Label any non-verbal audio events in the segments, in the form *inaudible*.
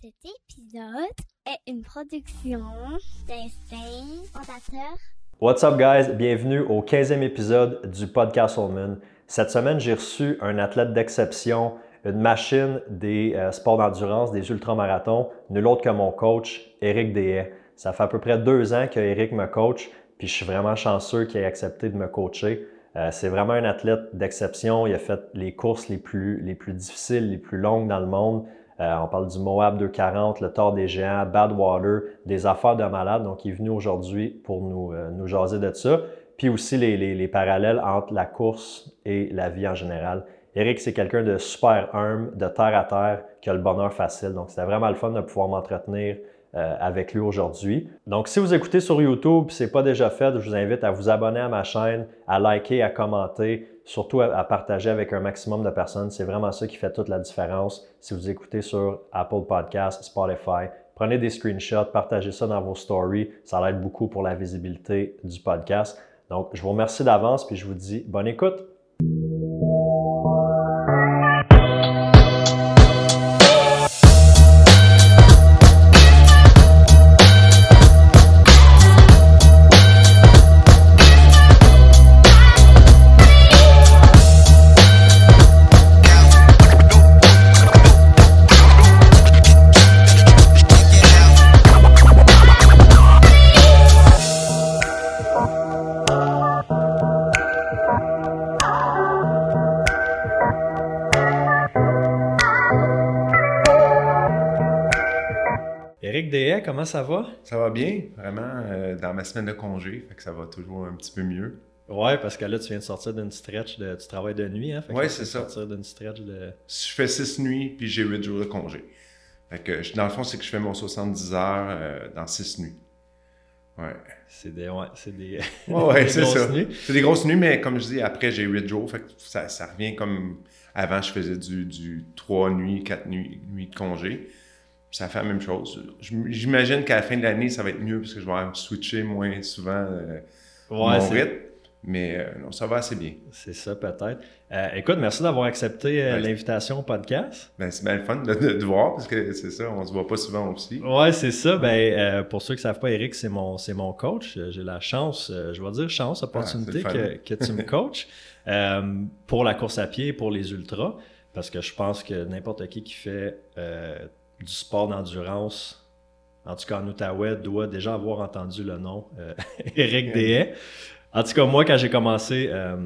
Cet épisode est une production d'Instinct Fondateur. What's up, guys? Bienvenue au 15e épisode du podcast Holman. Cette semaine, j'ai reçu un athlète d'exception, une machine des euh, sports d'endurance, des ultramarathons, nul autre que mon coach, Eric Dehay. Ça fait à peu près deux ans que Eric me coach, puis je suis vraiment chanceux qu'il ait accepté de me coacher. Euh, c'est vraiment un athlète d'exception. Il a fait les courses les plus, les plus difficiles, les plus longues dans le monde. Euh, on parle du Moab 240, le Tour des Géants, Badwater, des affaires de malade. Donc, il est venu aujourd'hui pour nous, euh, nous jaser de ça. Puis aussi les, les, les, parallèles entre la course et la vie en général. Eric, c'est quelqu'un de super humble, de terre à terre, qui a le bonheur facile. Donc, c'était vraiment le fun de pouvoir m'entretenir euh, avec lui aujourd'hui. Donc, si vous écoutez sur YouTube, ce n'est pas déjà fait, je vous invite à vous abonner à ma chaîne, à liker, à commenter, surtout à, partager avec un maximum de personnes. C'est vraiment ça qui fait toute la différence. Si vous écoutez sur Apple Podcasts, Spotify, prenez des screenshots, partagez ça dans vos stories. Ça aide beaucoup pour la visibilité du podcast. Donc, je vous remercie d'avance puis je vous dis bonne écoute. Comment ça va? Ça va bien, vraiment, euh, dans ma semaine de congé, fait que ça va toujours un petit peu mieux. Ouais, parce que là, tu viens de sortir d'une stretch de. Tu travailles de nuit, hein? ouais, c'est ça. sortir d'une stretch de. Je fais six nuits, puis j'ai huit jours de congé. Fait que, dans le fond, c'est que je fais mon 70 heures euh, dans six nuits. Ouais. C'est des. Ouais, c'est des. Ouais, *laughs* c'est ça. C'est des grosses nuits, mais comme je dis, après, j'ai huit jours. Fait que ça, ça revient comme. Avant, je faisais du, du 3 nuits, 4 nuits, nuits de congé ça fait la même chose. J'imagine qu'à la fin de l'année, ça va être mieux parce que je vais switcher moins souvent euh, mon rythme. Mais euh, non, ça va assez bien. C'est ça, peut-être. Euh, écoute, merci d'avoir accepté ben, l'invitation au podcast. Ben, c'est bien le fun de, te voir parce que c'est ça, on se voit pas souvent aussi. Ouais, c'est ça. Ben, pour ceux qui ne savent pas, Eric, c'est mon, mon coach. J'ai la chance, je vais dire chance, opportunité ah, que, que, tu me *laughs* coaches pour la course à pied et pour les ultras. Parce que je pense que n'importe qui qui fait du sport d'endurance, en tout cas en Outaouais, doit déjà avoir entendu le nom euh, *laughs* Eric Dehay. En tout cas, moi, quand j'ai commencé euh,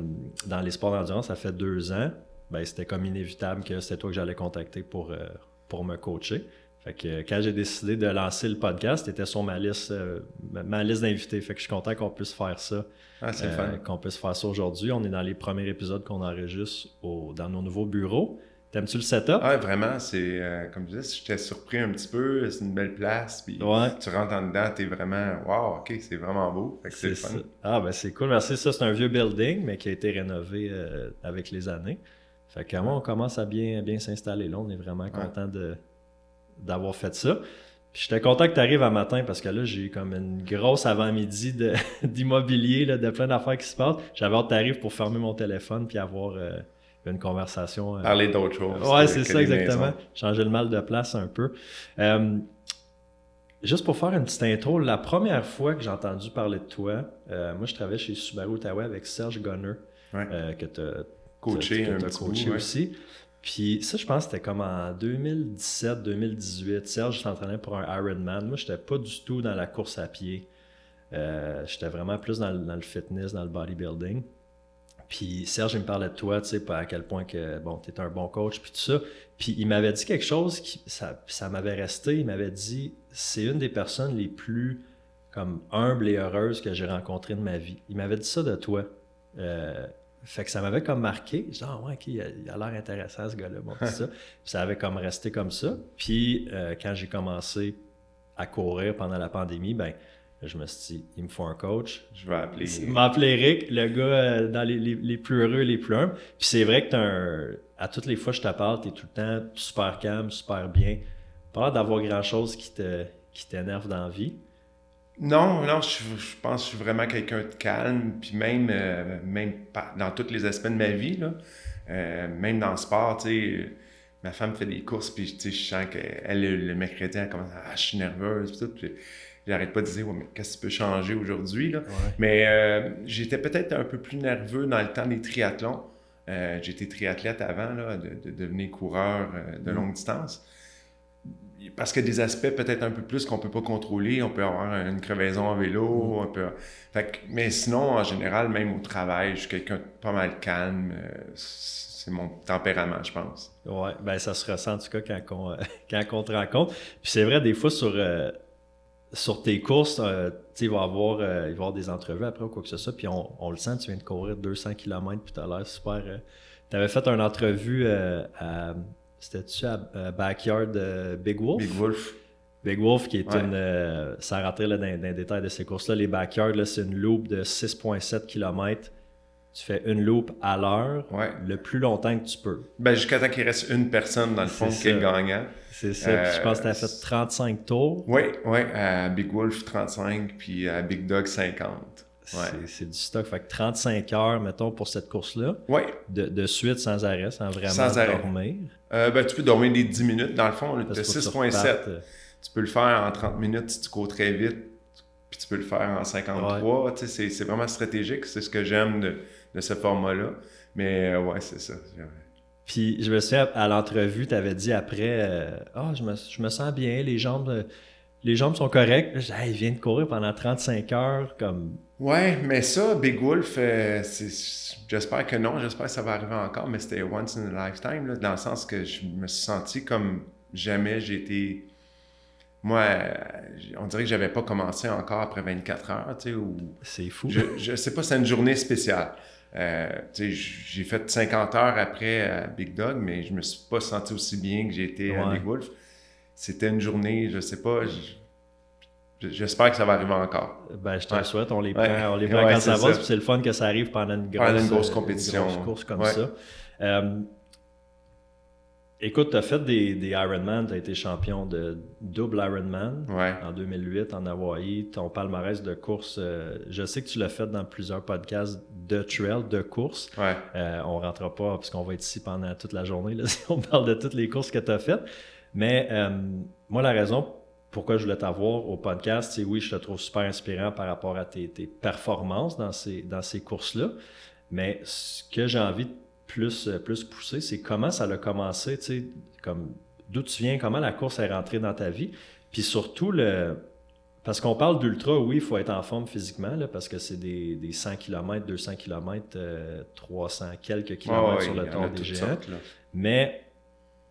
dans les sports d'endurance, ça fait deux ans, ben, c'était comme inévitable que c'était toi que j'allais contacter pour, euh, pour me coacher. Fait que quand j'ai décidé de lancer le podcast, c'était sur ma liste, ma liste d'invités. Fait que je suis content qu'on puisse faire ça. Ah, qu'on puisse faire ça aujourd'hui. On est dans les premiers épisodes qu'on enregistre au, dans nos nouveaux bureaux. T'aimes-tu le setup? Ah, vraiment, c'est euh, comme je disais, j'étais surpris un petit peu, c'est une belle place, puis tu rentres en dedans, t'es vraiment, wow, ok, c'est vraiment beau, c'est fun. Ah, ben c'est cool, merci. Ça, c'est un vieux building, mais qui a été rénové euh, avec les années. Fait que moi, on commence à bien, bien s'installer là, on est vraiment content de, d'avoir fait ça. Puis j'étais content que tu arrives un matin parce que là, j'ai eu comme une grosse avant-midi *laughs* d'immobilier, de, plein d'affaires qui se passent. J'avais hâte que tu arrives pour fermer mon téléphone puis avoir. Euh, une conversation. Euh, Parler d'autres choses. Ouais, c'est ça, exactement. Changer le mal de place un peu. Euh, juste pour faire une petite intro, la première fois que j'ai entendu parler de toi, euh, moi, je travaillais chez Subaru Ottawa avec Serge Gunner, que tu as coaché, un coaché aussi. Puis ça, je pense que c'était comme en 2017-2018. Serge s'entraînait pour un Ironman. Moi, je n'étais pas du tout dans la course à pied. j'étais vraiment plus dans le fitness, dans le bodybuilding. Puis Serge, il me parlait de toi, tu sais, à quel point que, bon, tu es un bon coach, puis tout ça. Puis il m'avait dit quelque chose qui, ça, ça m'avait resté. Il m'avait dit, c'est une des personnes les plus, comme, humbles et heureuses que j'ai rencontrées de ma vie. Il m'avait dit ça de toi. Euh, fait que ça m'avait comme marqué. Je ah ouais, il a, l'air intéressant ce gars-là. Bon, ça. *laughs* Puis ça avait comme resté comme ça. Puis euh, quand j'ai commencé à courir pendant la pandémie, ben je me suis dit, il me faut un coach. Je vais appeler. Il m'a appelé Eric, le gars euh, dans les, les, plus heureux, les plus humbles. Puis c'est vrai que tu un. À toutes les fois que je te parle, tu es tout le temps super calme, super bien. Pas d'avoir grand-chose qui te qui t'énerve dans la vie. Non, non, je, pense que je suis vraiment quelqu'un de calme, puis même, euh, même dans tous les aspects de ma vie, là, euh, même dans le sport, tu sais, ma femme fait des courses, puis je sens qu'elle, le mercredi, elle commence à, ah, je suis nerveuse, tout. J'arrête pas de dire, mais qu'est-ce qui peut changer aujourd'hui, Mais euh, j'étais peut-être un peu plus nerveux dans le temps des triathlons. Euh, j'étais triathlète avant là, de, devenir coureur euh, de mm. longue distance. Parce qu'il y a des aspects peut-être un peu plus qu'on ne peut pas contrôler. On peut avoir une crevaison en vélo. Mm. mais sinon, en général, même au travail, je suis quelqu'un de pas mal calme. C'est mon tempérament, je pense. Oui, ben ça se ressent en tout cas quand on, *laughs* quand on te rencontre. Puis c'est vrai, des fois, sur, sur tes courses, il va, y avoir, il va avoir des entrevues après ou quoi que ce soit. Puis on, le sent, tu viens de courir 200 km, puis tu as l'air super. tu avais fait une entrevue à c'était-tu à, Backyard Big Wolf? Big Wolf. Big Wolf, qui est une. Euh, sans rentrer là, dans, les détails de ces courses-là, les Backyards, c'est une loop de 6,7 km. Tu fais une loop à l'heure, le plus longtemps que tu peux. Ben, jusqu'à temps qu'il reste une personne, dans le fond, qui est gagnant. C'est ça. je pense que tu as fait 35 tours. Oui, oui. À Big Wolf, 35, puis à Big Dog, 50. C'est du stock. Fait que 35 heures, mettons, pour cette course-là. Oui. De, de, suite, sans arrêt, sans vraiment dormir. Euh, ben, tu peux dormir des 10 minutes, dans le fond. Tu 6.7. Euh. Tu peux le faire en 30 minutes si tu cours très vite, puis tu peux le faire en 53. C'est vraiment stratégique. C'est ce que j'aime de, de, ce format-là. Mais euh, ouais, c'est ça. Puis je me souviens, à l'entrevue, tu avais dit après Ah, je, me, je, me, sens bien, les jambes, les jambes sont correctes. il vient de courir pendant 35 heures. comme Ouais, mais ça, Big Wolf, j'espère que non, j'espère que ça va arriver encore, mais c'était once in a lifetime, dans le sens que je me suis senti comme jamais j'ai été. Moi, on dirait que j'avais pas commencé encore après 24 heures, tu sais, ou... C'est fou. Je, je sais pas, c'est une journée spéciale. Euh, j'ai fait 50 heures après à Big Dog, mais je me suis pas senti aussi bien que j'ai été à Big Wolf. C'était une journée, je sais pas, J'espère que ça va arriver encore. Ben, je te le souhaite. On les prend, on les prend quand ça va. C'est le fun que ça arrive pendant une grosse, une grosse compétition. Une course comme ça. Euh, écoute, tu as fait des, des Ironman. Tu as été champion de double Ironman en 2008 en Hawaï. Ton palmarès de course, euh, je sais que tu l'as fait dans plusieurs podcasts de trail, de course. Euh, on ne rentrera pas parce qu'on va être ici pendant toute la journée là, *laughs* si on parle de toutes les courses que tu as faites. Mais moi, la raison pourquoi je voulais t'avoir au podcast, c'est oui, je te trouve super inspirant par rapport à tes, performances dans ces, dans ces courses-là. Mais ce que j'ai envie de plus, plus pousser, c'est comment ça a commencé, tu sais, comme d'où tu viens, comment la course est rentrée dans ta vie. Puis surtout, le, parce qu'on parle d'ultra, oui, il faut être en forme physiquement, là, parce que c'est des, des, 100 km, 200 km, 300 quelques kilomètres sur le tour des géants. Mais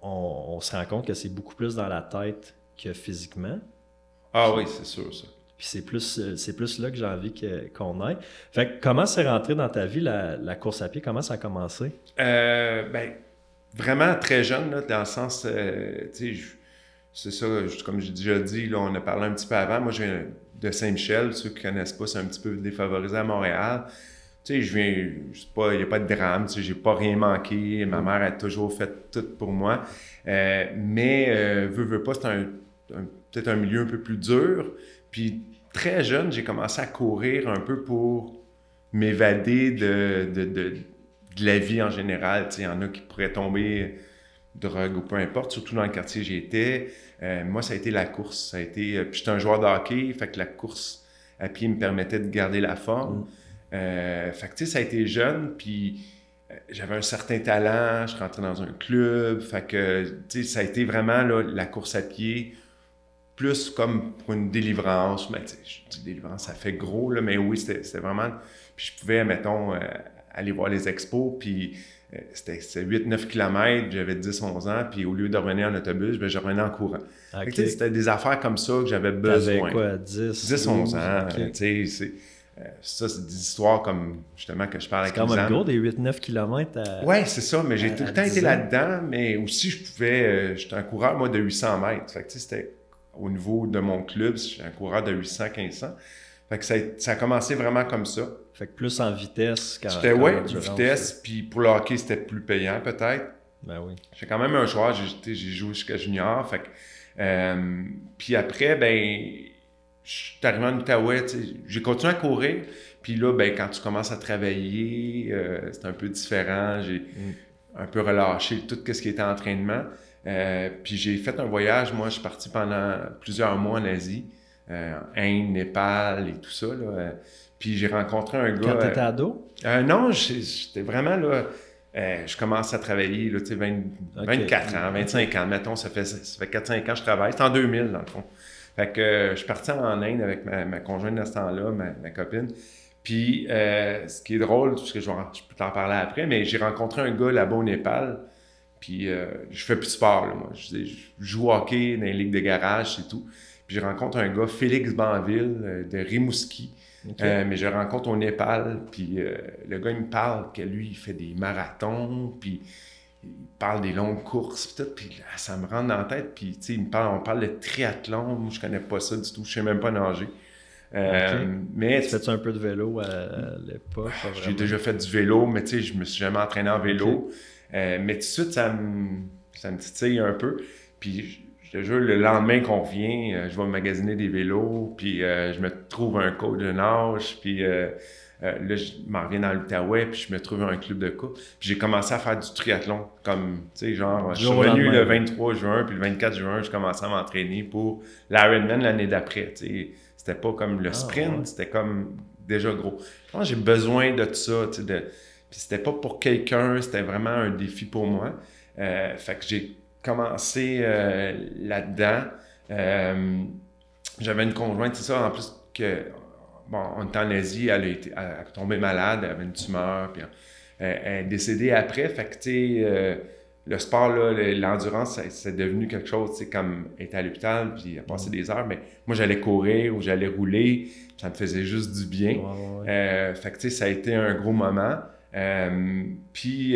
on, on, se rend compte que c'est beaucoup plus dans la tête physiquement. Ah oui, c'est sûr, ça. Puis c'est plus, euh, c'est plus là que j'ai envie qu'on aille. Fait comment c'est rentré dans ta vie la, course à pied? Comment ça a commencé? Euh, ben, vraiment très jeune, là, dans le sens, euh, tu sais, c'est ça, comme j'ai déjà dit, là, on a parlé un petit peu avant. Moi, je viens de Saint-Michel. Ceux qui ne connaissent pas, c'est un petit peu défavorisé à Montréal. Tu sais, je viens, il n'y a pas de drame, tu sais, j'ai pas rien manqué. Ma mm. mère a toujours fait tout pour moi. mais, veux, veux pas, c'est un peut-être un milieu un peu plus dur. Puis très jeune, j'ai commencé à courir un peu pour m'évader de, de, de, la vie en général. Il y en a qui pourraient tomber drogue ou peu importe, surtout dans le quartier où j'étais. Euh, moi, ça a été la course. Ça a été, euh, puis j'étais un joueur de hockey, fait que la course à pied me permettait de garder la forme. Mm. Euh, fait que, ça a été jeune, puis j'avais un certain talent, je rentrais dans un club, fait que, ça a été vraiment là, la course à pied plus comme pour une délivrance. Mais je dis délivrance, ça fait gros, là, mais oui, c'était vraiment. Puis je pouvais, mettons, euh, aller voir les expos, puis euh, c'était 8-9 km, j'avais 10-11 ans, puis au lieu de revenir en autobus, ben, je revenais en courant. C'était des affaires comme ça que j'avais besoin. quoi, 10 11 ans, tu sais, euh, ça, c'est des histoires comme, justement, que je parle avec C'est comme des 8-9 km à... Ouais, c'est ça, mais j'ai tout le temps été là-dedans, mais aussi, je pouvais... J'étais un coureur, moi, de 800 mètres. Fait que, tu sais, c'était au niveau de mon club, j'ai un coureur de 800-1500. Fait que ça, ça, a commencé vraiment comme ça. Fait que plus en vitesse qu'en C'était, ouais, vitesse, puis pour le hockey, c'était plus payant peut-être. Ben oui. J'ai quand même un joueur, j'ai, joué jusqu'à junior, fait que... Euh, puis après, ben, je suis arrivé en Outaouais, j'ai continué à courir, puis là, ben, quand tu commences à travailler, euh, c'est un peu différent, j'ai mm. un peu relâché tout ce qui était entraînement. Puis j'ai fait un voyage, moi, je suis parti pendant plusieurs mois en Asie, Inde, Népal et tout ça. Là, puis j'ai rencontré un gars. Quand t'étais ado? non, j'étais vraiment là. je commence à travailler, là, tu sais, 24 ans, 25 ans, mettons, ça fait, ça fait 4-5 ans que je travaille. C'est en 2000, dans le fond. Fait que je suis parti en Inde avec ma, conjointe de ce temps-là, ma, copine. Puis, euh, ce qui est drôle, parce que je, peux t'en parler après, mais j'ai rencontré un gars là-bas au Népal. Puis, euh, je fais plus de sport, là, moi. Je, joue au hockey dans les ligues de garage, et tout. Puis, je rencontre un gars, Félix Banville, euh, de Rimouski. mais je rencontre au Népal, puis le gars, il me parle que lui, il fait des marathons, puis il parle des longues courses, puis tout, puis ça me rentre dans la tête, puis tu sais, il me parle, on parle de triathlon, moi, je connais pas ça du tout, je sais même pas nager. Euh, mais tu fais un peu de vélo à l'époque? J'ai déjà fait du vélo, mais tu sais, je me suis jamais entraîné en vélo. Euh, mais tout de suite, ça me, ça me titille un peu. Puis je te jure, le lendemain qu'on revient, euh, je vais magasiner des vélos, puis je me trouve un coach de nage, puis euh, là, je m'en reviens dans l'Outaouais, puis je me trouve un club de coupe. Puis j'ai commencé à faire du triathlon, comme, tu sais, genre, je suis revenu le 23 juin, puis le 24 juin, je commençais à m'entraîner pour l'Ironman l'année d'après, tu sais. C'était pas comme le ah, sprint, c'était comme déjà gros. Je pense que j'ai besoin de tout ça, tu sais, de... Puis c'était pas pour quelqu'un, c'était vraiment un défi pour moi. Euh, fait que j'ai commencé euh, là-dedans. J'avais une conjointe, c'est ça, en plus que bon, on était en Asie, elle a, été, tombé malade, elle avait une tumeur, puis euh, elle, est décédée après. Fait que, tu sais, euh, le sport, l'endurance, c'est devenu quelque chose, tu sais, comme être à l'hôpital, puis a passé des heures, mais moi, j'allais courir ou j'allais rouler, ça me faisait juste du bien. Euh, fait que, tu sais, ça a été un gros moment. Puis,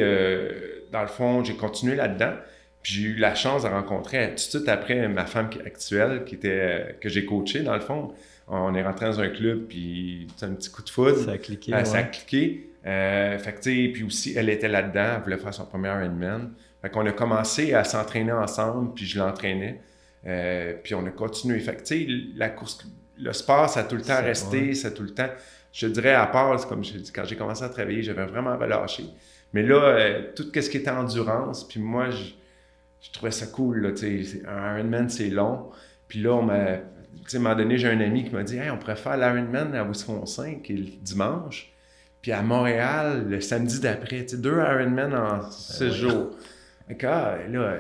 dans le fond, j'ai continué là-dedans. Puis j'ai eu la chance de rencontrer tout de suite après ma femme actuelle, qui était, que j'ai coachée, dans le fond on est rentré dans un club, puis un petit coup de foudre. Ça a cliqué. Euh, ça a cliqué. Euh, fait que, puis aussi, elle était là-dedans, elle voulait faire son premier Ironman. Fait qu'on a commencé à s'entraîner ensemble, puis je l'entraînais. Euh, puis on a continué. Fait que, tu sais, la course, le sport, ça a tout le temps resté, ça a tout le temps. Je dirais, à part, comme je dis, quand j'ai commencé à travailler, j'avais vraiment relâché. Mais là, tout ce qui était endurance, puis moi, je, je trouvais ça cool, là. Un Ironman, c'est long. Puis là, on m'a à un moment donné, j'ai un ami qui m'a dit Hey, on pourrait faire l'Ironman à Wisconsin, qui est le dimanche, puis à Montréal, le samedi d'après. Tu deux Ironman en ben six jours. Fait que, ah, là,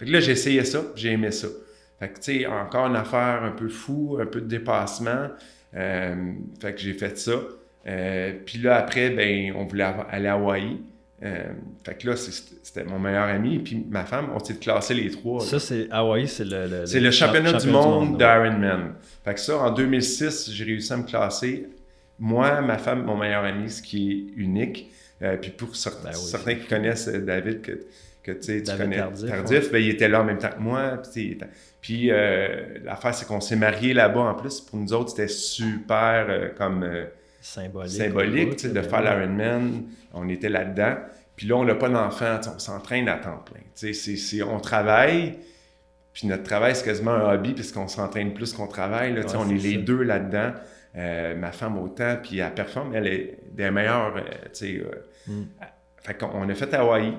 là j'ai essayé ça, j'ai aimé ça. Fait que, tu sais, encore une affaire un peu fou, un peu de dépassement. Euh, fait que j'ai fait ça. Euh, puis là, après, ben, on voulait aller à Hawaï. Euh, fait que là, c'était mon meilleur ami. Puis ma femme, on s'est classé les trois. Ça, c'est Hawaii, c'est le, C'est le championnat, du monde, d'Ironman. Fait que ça, en 2006, j'ai réussi à me classer. Moi, ma femme, mon meilleur ami, ce qui est unique. Euh, puis pour ben certains qui connaissent David, que, que tu connais Tardif, ben, il était là en même temps que moi. Puis, puis l'affaire, c'est qu'on s'est mariés là-bas en plus. Pour nous autres, c'était super comme symbolique, symbolique de faire l'Ironman. On était là-dedans. Puis là, on n'a pas d'enfant, on s'entraîne à temps plein. C'est, on travaille, puis notre travail, c'est quasiment un hobby, puisqu'on s'entraîne plus qu'on travaille. Là, on est, les deux là-dedans. Euh, ma femme autant, puis elle performe, elle est des meilleures. Euh, euh, mm. Fait qu'on a fait Hawaï.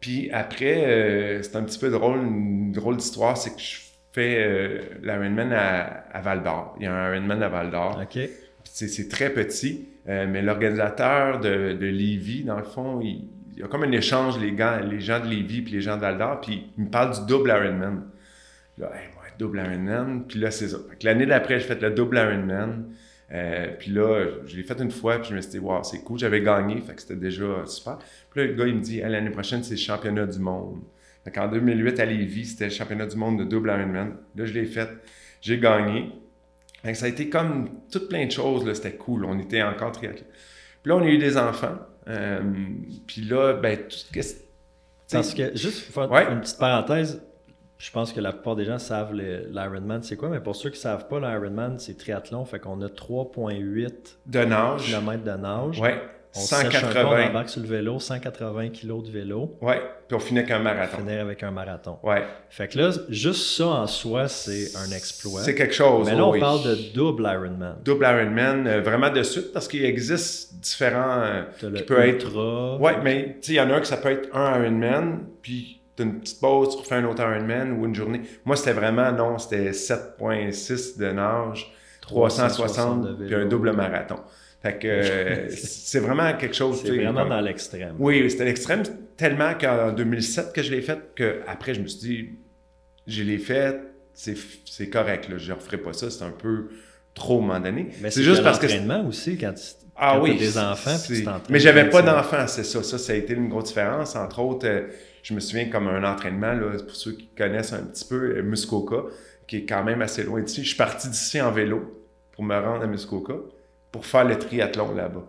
Puis après, c'est un petit peu drôle, une drôle d'histoire, c'est que je fais l'Ironman à, à Val d'Or. Il y a un Ironman à Val d'Or. OK c'est très petit, euh, mais l'organisateur de, de Lévis, dans le fond, il, y a comme un échange, les, gars, les gens de Lévis puis les gens d'Aldor, puis il me parle du double Ironman. Là, hey, moi, double Ironman, puis là, c'est ça. L'année d'après, j'ai fait le double Ironman. Euh, puis là, je l'ai fait une fois, puis je me suis dit, wow, c'est cool, j'avais gagné, fait que c'était déjà super. Puis là, le gars, il me dit, l'année prochaine, c'est le championnat du monde. Fait qu'en 2008, à Lévis, c'était le championnat du monde de double Ironman. Là, je l'ai fait, j'ai gagné ça a été comme tout plein de choses, c'était cool. On était encore triathlon. Puis là, on a eu des enfants. Euh, puis là, ben, tout ce que. Parce que, juste pour faire une petite parenthèse, je pense que la plupart des gens savent l'Ironman, c'est quoi, mais pour ceux qui ne savent pas, l'Ironman, c'est triathlon, fait qu'on a 3,8 de nage. km de nage. Ouais. On 180. on embarque sur le vélo, 180 kg de vélo. Ouais, puis on finit avec un marathon. On finit avec un marathon. Ouais. Fait que là, juste ça en soi, c'est un exploit. C'est quelque chose. Mais là, on parle de double Ironman. Double Ironman, euh, vraiment de suite, parce qu'il existe différents. Euh, qui peut être. Ouais, mais tu sais, il y en a un que ça peut être un Ironman, puis une petite pause, tu refais un autre Ironman ou une journée. Moi, c'était vraiment, non, c'était 7,6 de nage, 360, puis un double marathon. Fait que euh, *laughs* c'est vraiment quelque chose. C'est vraiment dans l'extrême. Oui, c'était l'extrême tellement qu'en 2007 que je l'ai fait, qu'après, je me suis dit, je l'ai fait, c'est correct, là, je ne referai pas ça, c'est un peu trop moment donné. Mais c'est juste parce que. l'entraînement aussi, quand tu ah oui, des enfants, puis tu Mais j'avais pas d'enfants, c'est ça. Ça, ça a été une grosse différence. Entre autres, euh, je me souviens comme un entraînement, là, pour ceux qui connaissent un petit peu, euh, Muskoka, qui est quand même assez loin d'ici. Je suis parti d'ici en vélo pour me rendre à Muskoka pour faire le triathlon là-bas.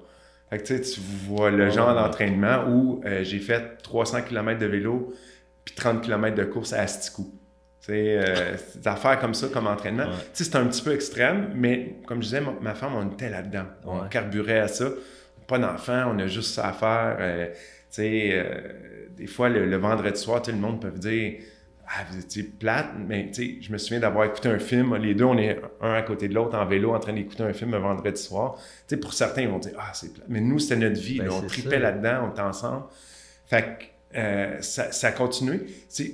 Fait que, tu vois le genre d'entraînement où euh, j'ai fait 300 km de vélo puis 30 km de course à Asticou. Euh, *laughs* des affaires comme ça, comme entraînement. C'est un petit peu extrême, mais comme je disais, ma, femme, on était là-dedans. On carburait à ça. Pas d'enfant, on a juste ça à faire. Euh, euh, des fois, le, vendredi soir, le monde peut dire Ah, vous étiez plate, mais je me souviens d'avoir écouté un film. Les deux, on est un à côté de l'autre en vélo en train d'écouter un film un vendredi soir. pour certains, ils vont dire Ah, c'est plate. Mais nous, c'était notre vie. Ben, on tripait là-dedans, on était ensemble. Fait que euh, ça, ça, a continué.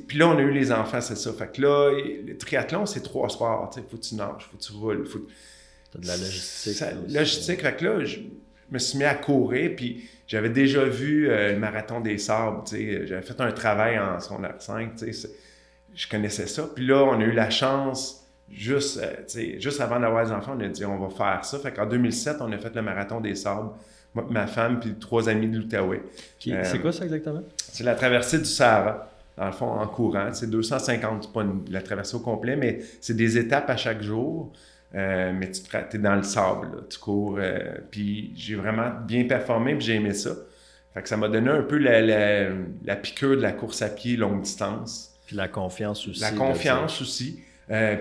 Puis là, on a eu les enfants, c'est ça. Fait que là, le triathlon, c'est trois sports. Il faut que tu nages, faut que tu roules. Faut... T'as de la logistique. Ça, logistique. Fait que là, je me suis mis à courir, puis j'avais déjà vu euh, le marathon des sables. J'avais fait un travail en secondaire 5. Je connaissais ça. Puis là, on a eu la chance, juste, euh, juste avant d'avoir les enfants, on a dit on va faire ça. Fait qu'en 2007, on a fait le marathon des sables ma femme, puis trois amis de l'Outaouais. Euh, c'est quoi ça exactement? C'est la traversée du Sahara, dans le fond, en courant. C'est 250, c'est pas la traversée au complet, mais c'est des étapes à chaque jour. Euh, mais tu es dans le sable, tu cours. Euh, puis j'ai vraiment bien performé, puis j'ai aimé ça. Fait que ça m'a donné un peu la, la, piqûre de la course à pied longue distance. Puis la confiance aussi. La confiance aussi.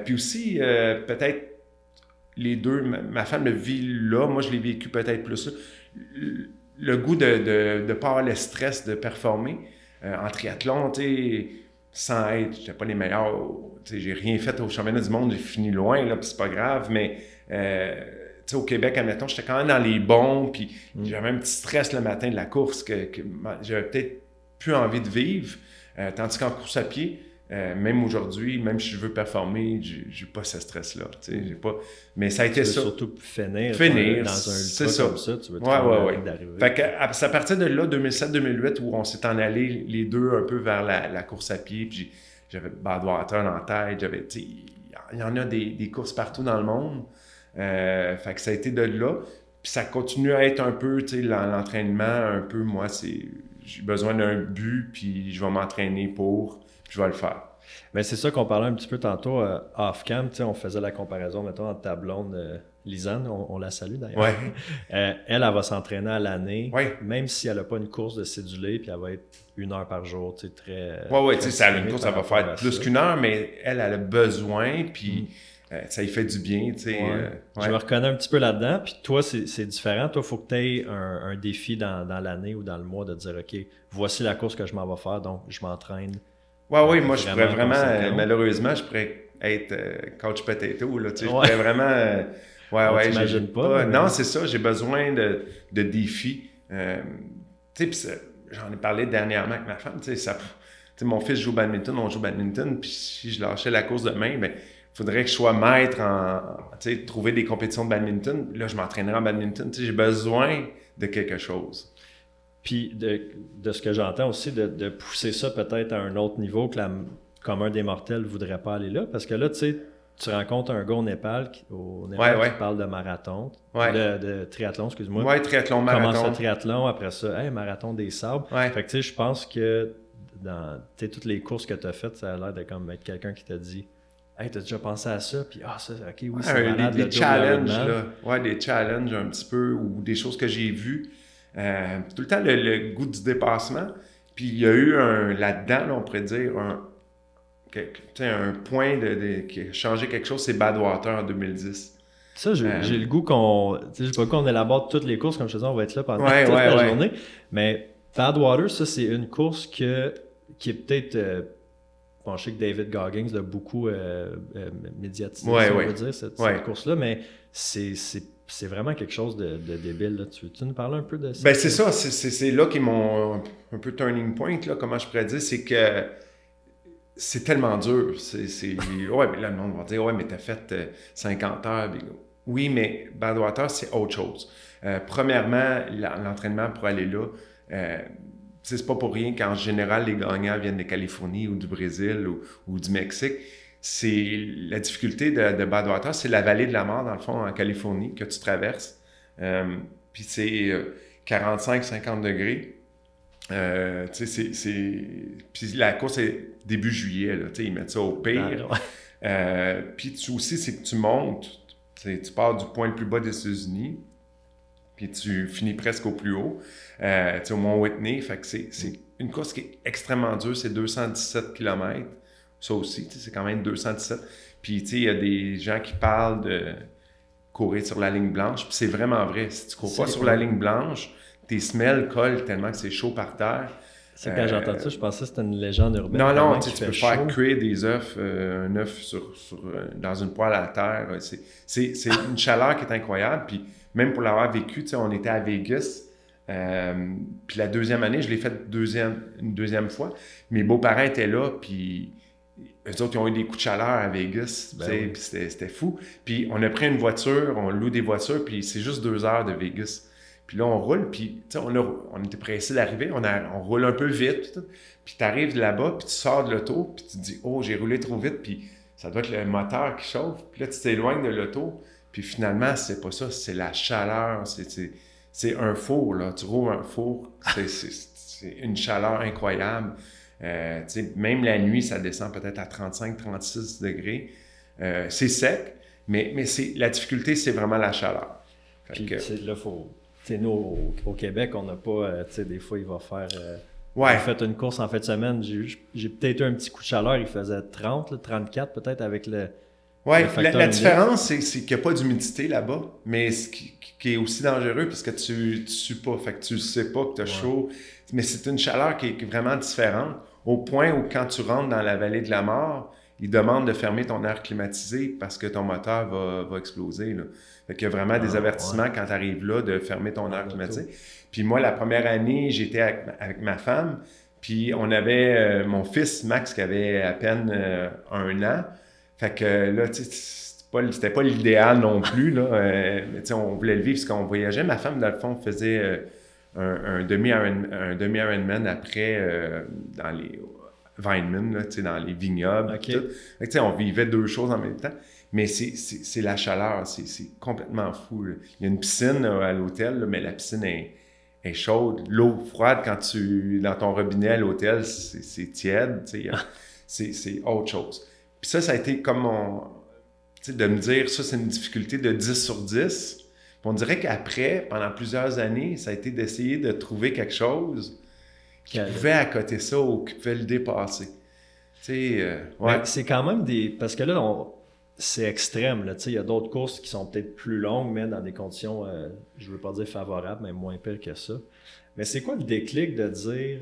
puis aussi, peut-être les deux, ma, femme le vit là, moi je l'ai vécu peut-être plus là le goût de ne de, pas avoir le stress de performer. Euh, en triathlon, sans être, j'étais pas les meilleurs, j'ai rien fait au championnat du monde, j'ai fini loin, là, puis c'est pas grave, mais euh, au Québec, admettons, j'étais quand même dans les bons, puis mm. j'avais un petit stress le matin de la course que, j'avais peut-être plus envie de vivre, euh, tandis qu'en course à pied, euh, même aujourd'hui, même si je veux performer, j'ai pas ce stress-là. Pas... Mais ça a été ça. surtout finir, finir dans un ultra comme ça. Tu veux ouais, ouais, ouais. Fait que, c'est à partir de là, 2007-2008, où on s'est en allé les deux un peu vers la, course à pied. Puis j'avais Badwater en tête. J'avais, il y en a des, des, courses partout dans le monde. Euh, fait que ça a été de là. Puis ça continue à être un peu, l'entraînement, un peu, moi, c'est j'ai besoin d'un but, puis je vais m'entraîner pour je vais le faire. Mais c'est ça qu'on parlait un petit peu tantôt euh, off-cam. On faisait la comparaison, mettons, entre ta euh, Lisanne, on, la salue d'ailleurs. Ouais. *laughs* Euh, elle, elle va s'entraîner à l'année, même si elle n'a pas une course de cédulé, puis elle va être une heure par jour, tu sais, très. Oui, oui, tu sais, si elle a une course, ça va faire plus qu'une heure, mais elle, elle a besoin, puis. Mm. ça y fait du bien, tu sais. Je me reconnais un petit peu là-dedans. Puis toi, c'est différent. Toi, il faut que tu aies un, défi dans, dans l'année ou dans le mois de dire, OK, voici la course que je m'en vais faire, donc je m'entraîne Ouais, oui, moi, je pourrais vraiment, euh, malheureusement, je pourrais être euh, coach potato, là, tu sais, je pourrais vraiment, euh, *laughs* ouais, ouais, j'imagine pas. Non, c'est ça, j'ai besoin de, de défis. tu sais, j'en ai parlé dernièrement avec ma femme, tu sais, mon fils joue au badminton, on joue au badminton, puis si je lâchais la course demain, ben, il faudrait que je sois maître en, tu sais, trouver des compétitions de badminton. Là, je m'entraînerai en badminton, tu sais, j'ai besoin de quelque chose. Puis de, ce que j'entends aussi, de, pousser ça peut-être à un autre niveau que la commun des mortels ne voudrait pas aller là. Parce que là, tu sais, tu rencontres un gars au Népal, qui, au Népal qui parle de marathon, de, triathlon, excuse-moi. Oui, triathlon, marathon. Commence le triathlon, après ça, hey, marathon des sables. Fait que tu sais, je pense que dans toutes les courses que tu as faites, ça a l'air de comme être quelqu'un qui t'a dit Hey, t'as déjà pensé à ça? Puis, ah, ça, ok, oui, c'est malade. Des, des challenges, là. Ouais, des challenges un petit peu, ou des choses que j'ai vues. Euh, tout le temps le, goût du dépassement. Puis il y a eu un là-dedans, on pourrait dire, un, un point de, qui a changé quelque chose, c'est Badwater en 2010. Ça, j'ai euh, le goût qu'on. Je sais pas qu'on élabore toutes les courses, comme je te disais, on va être là pendant *laughs* toute la journée. Mais Badwater, ça, c'est une course que, qui est peut-être. Euh, je sais que David Goggins l'a beaucoup médiatisé, on va dire, cette, cette course-là, mais c'est c'est vraiment quelque chose de, débile. Là. Tu veux-tu nous parler un peu de ça? Ben, c'est ça. C'est là qui est mon un peu turning point, là, comment je pourrais dire. C'est que c'est tellement dur. C'est, ouais, mais là, le monde va dire, ouais, mais t'as fait 50 heures. Oui, mais Badwater, c'est autre chose. premièrement, l'entraînement pour aller là, c'est pas pour rien qu'en général, les gagnants viennent de Californie ou du Brésil ou, du Mexique. C'est la difficulté de, Badwater, c'est la vallée de la mort, dans le fond, en Californie, que tu traverses. Euh, puis c'est 45-50 euh. Euh, puis la course est début juillet, là, ils mettent ça au pire. puis tu aussi, c'est que tu montes, tu pars du point le plus bas des États-Unis, puis tu finis presque au plus haut, euh, au Mont Whitney. Fait que c'est, une course qui est extrêmement dure, c'est 217 km. Ça aussi, c'est quand même 217. Puis il y a des gens qui parlent de courir sur la ligne blanche, puis c'est vraiment vrai. Si tu cours pas sur la ligne blanche, tes semelles collent tellement que c'est chaud par terre. C'est quand j'ai entendu ça, je pensais que c'était une légende urbaine. Non, non, tu peux faire cuire des œufs, euh, un œuf sur, euh, dans une poêle à terre. C'est, une chaleur qui est incroyable. Puis même pour l'avoir vécu, on était à Vegas. Euh, puis la deuxième année, je l'ai fait deuxième, une deuxième fois. Mes beaux-parents étaient là, puis eux autres, ils ont eu des coups de chaleur à Vegas, ben puis c'était fou. Puis on a pris une voiture, on loue des voitures, puis c'est juste deux heures de Vegas. Puis là, on roule, puis on, on était pressé d'arriver, on, on roule un peu vite, puis tu arrives là-bas, puis tu sors de l'auto, puis tu te dis « Oh, j'ai roulé trop vite, puis ça doit être le moteur qui chauffe. » Puis là, tu t'éloignes de l'auto, puis finalement, c'est pas ça, c'est la chaleur, c'est un four, là. Tu roules un four, c'est une chaleur incroyable. Euh, même la nuit, ça descend peut-être à 35-36 degrés. Euh, c'est sec, mais, mais la difficulté, c'est vraiment la chaleur. Puis, là, faut... nous, au, Québec, on n'a pas... Euh, des fois, il va faire... Ouais. J'ai fait une course en fin de semaine. J'ai peut-être eu un petit coup de chaleur. Il faisait 30, 34 peut-être avec le, oui, la, différence, c'est, qu'il n'y a pas d'humidité là-bas, mais ce qui, est aussi dangereux parce que tu ne sues pas, fait que tu ne sais pas que tu as chaud. Mais c'est une chaleur qui est vraiment différente, au point où quand tu rentres dans la vallée de la mort, ils demandent de fermer ton air climatisé parce que ton moteur va, exploser. Là. Fait qu'il y a vraiment des ah, avertissements quand tu arrives là de fermer ton air climatisé. Puis moi, la première année, j'étais avec, ma femme, puis on avait euh, mon fils Max qui avait à peine euh, un an. Fait que là, tu sais, c'était pas l'idéal non *laughs* plus, là. Euh, mais tu sais, on voulait le vivre parce qu'on voyageait. Ma femme, dans le fond, faisait un, demi-Ironman après euh, dans les Vineman, là, dans les vignobles. Okay. Tout. Fait que, on vivait deux choses en même temps. Mais c'est la chaleur, c'est complètement fou. Il y a une piscine à l'hôtel, mais la piscine est, est chaude. L'eau froide, quand tu dans ton robinet à l'hôtel, c'est tiède. *laughs* C'est autre chose. Puis ça, ça a été comme mon. de me dire, ça, c'est une difficulté de 10 sur 10. Puis on dirait qu'après, pendant plusieurs années, ça a été d'essayer de trouver quelque chose qui pouvait accoter ça ou qui pouvait le dépasser. Euh, ouais. C'est quand même des. Parce que là, c'est extrême. Là. Il y a d'autres courses qui sont peut-être plus longues, mais dans des conditions, euh, je ne veux pas dire favorables, mais moins pires que ça. Mais c'est quoi le déclic de dire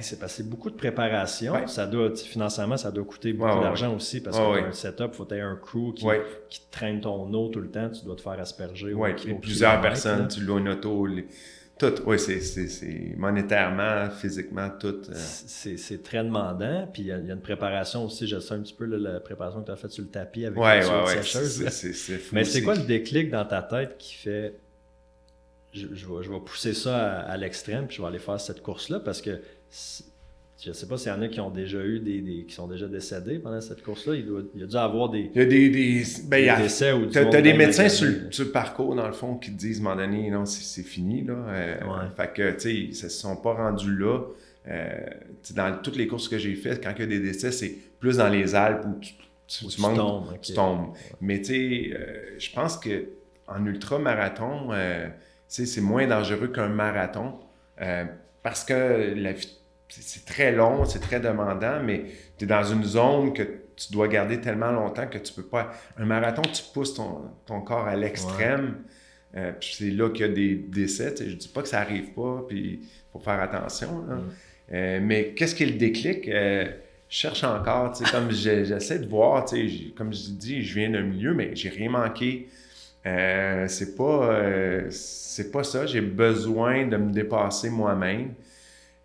c'est passé beaucoup de préparation. Ça doit, financièrement, ça doit coûter beaucoup d'argent aussi parce que un setup, il faut avoir un crew qui, qui, traîne ton eau tout le temps. Tu dois te faire asperger. Oui, plusieurs personnes, tu loues une auto. Tout, oui, c'est monétairement, physiquement, tout. Euh. C'est très demandant. Puis il y, a une préparation aussi, je sais un petit peu la préparation que tu as faite sur le tapis avec ouais, la ouais, sécheuse. Mais c'est quoi le déclic dans ta tête qui fait je, vais, pousser ça à, à l'extrême, puis je vais aller faire cette course-là parce que je ne sais pas s'il y en a qui ont déjà eu des, qui sont déjà décédés pendant cette course-là. Il, doit, il a dû avoir des, il y a des, des, ben, décès ou Tu as, des médecins sur, le parcours, dans le fond, qui te disent à un moment donné, non, c'est fini. Là. Euh, fait que, tu sais, ils ne se sont pas rendus là. Euh, dans toutes les courses que j'ai faites, quand il y a des décès, c'est plus dans les Alpes où tu, tu, tombes, tu tombes. Mais tu sais, euh, je pense que en ultra-marathon, c'est moins dangereux qu'un marathon parce que la vie c'est très long, c'est très demandant, mais tu es dans une zone que tu dois garder tellement longtemps que tu peux pas. Un marathon, tu pousses ton, corps à l'extrême. Euh, puis c'est là qu'il y a des décès. Je dis pas que ça arrive pas, puis il faut faire attention. Mm. Euh, mais qu'est-ce qui est le déclic? Euh, je cherche encore, comme j'essaie de voir, comme je dis, je viens d'un milieu, mais j'ai rien manqué. c'est pas, c'est pas ça. J'ai besoin de me dépasser moi-même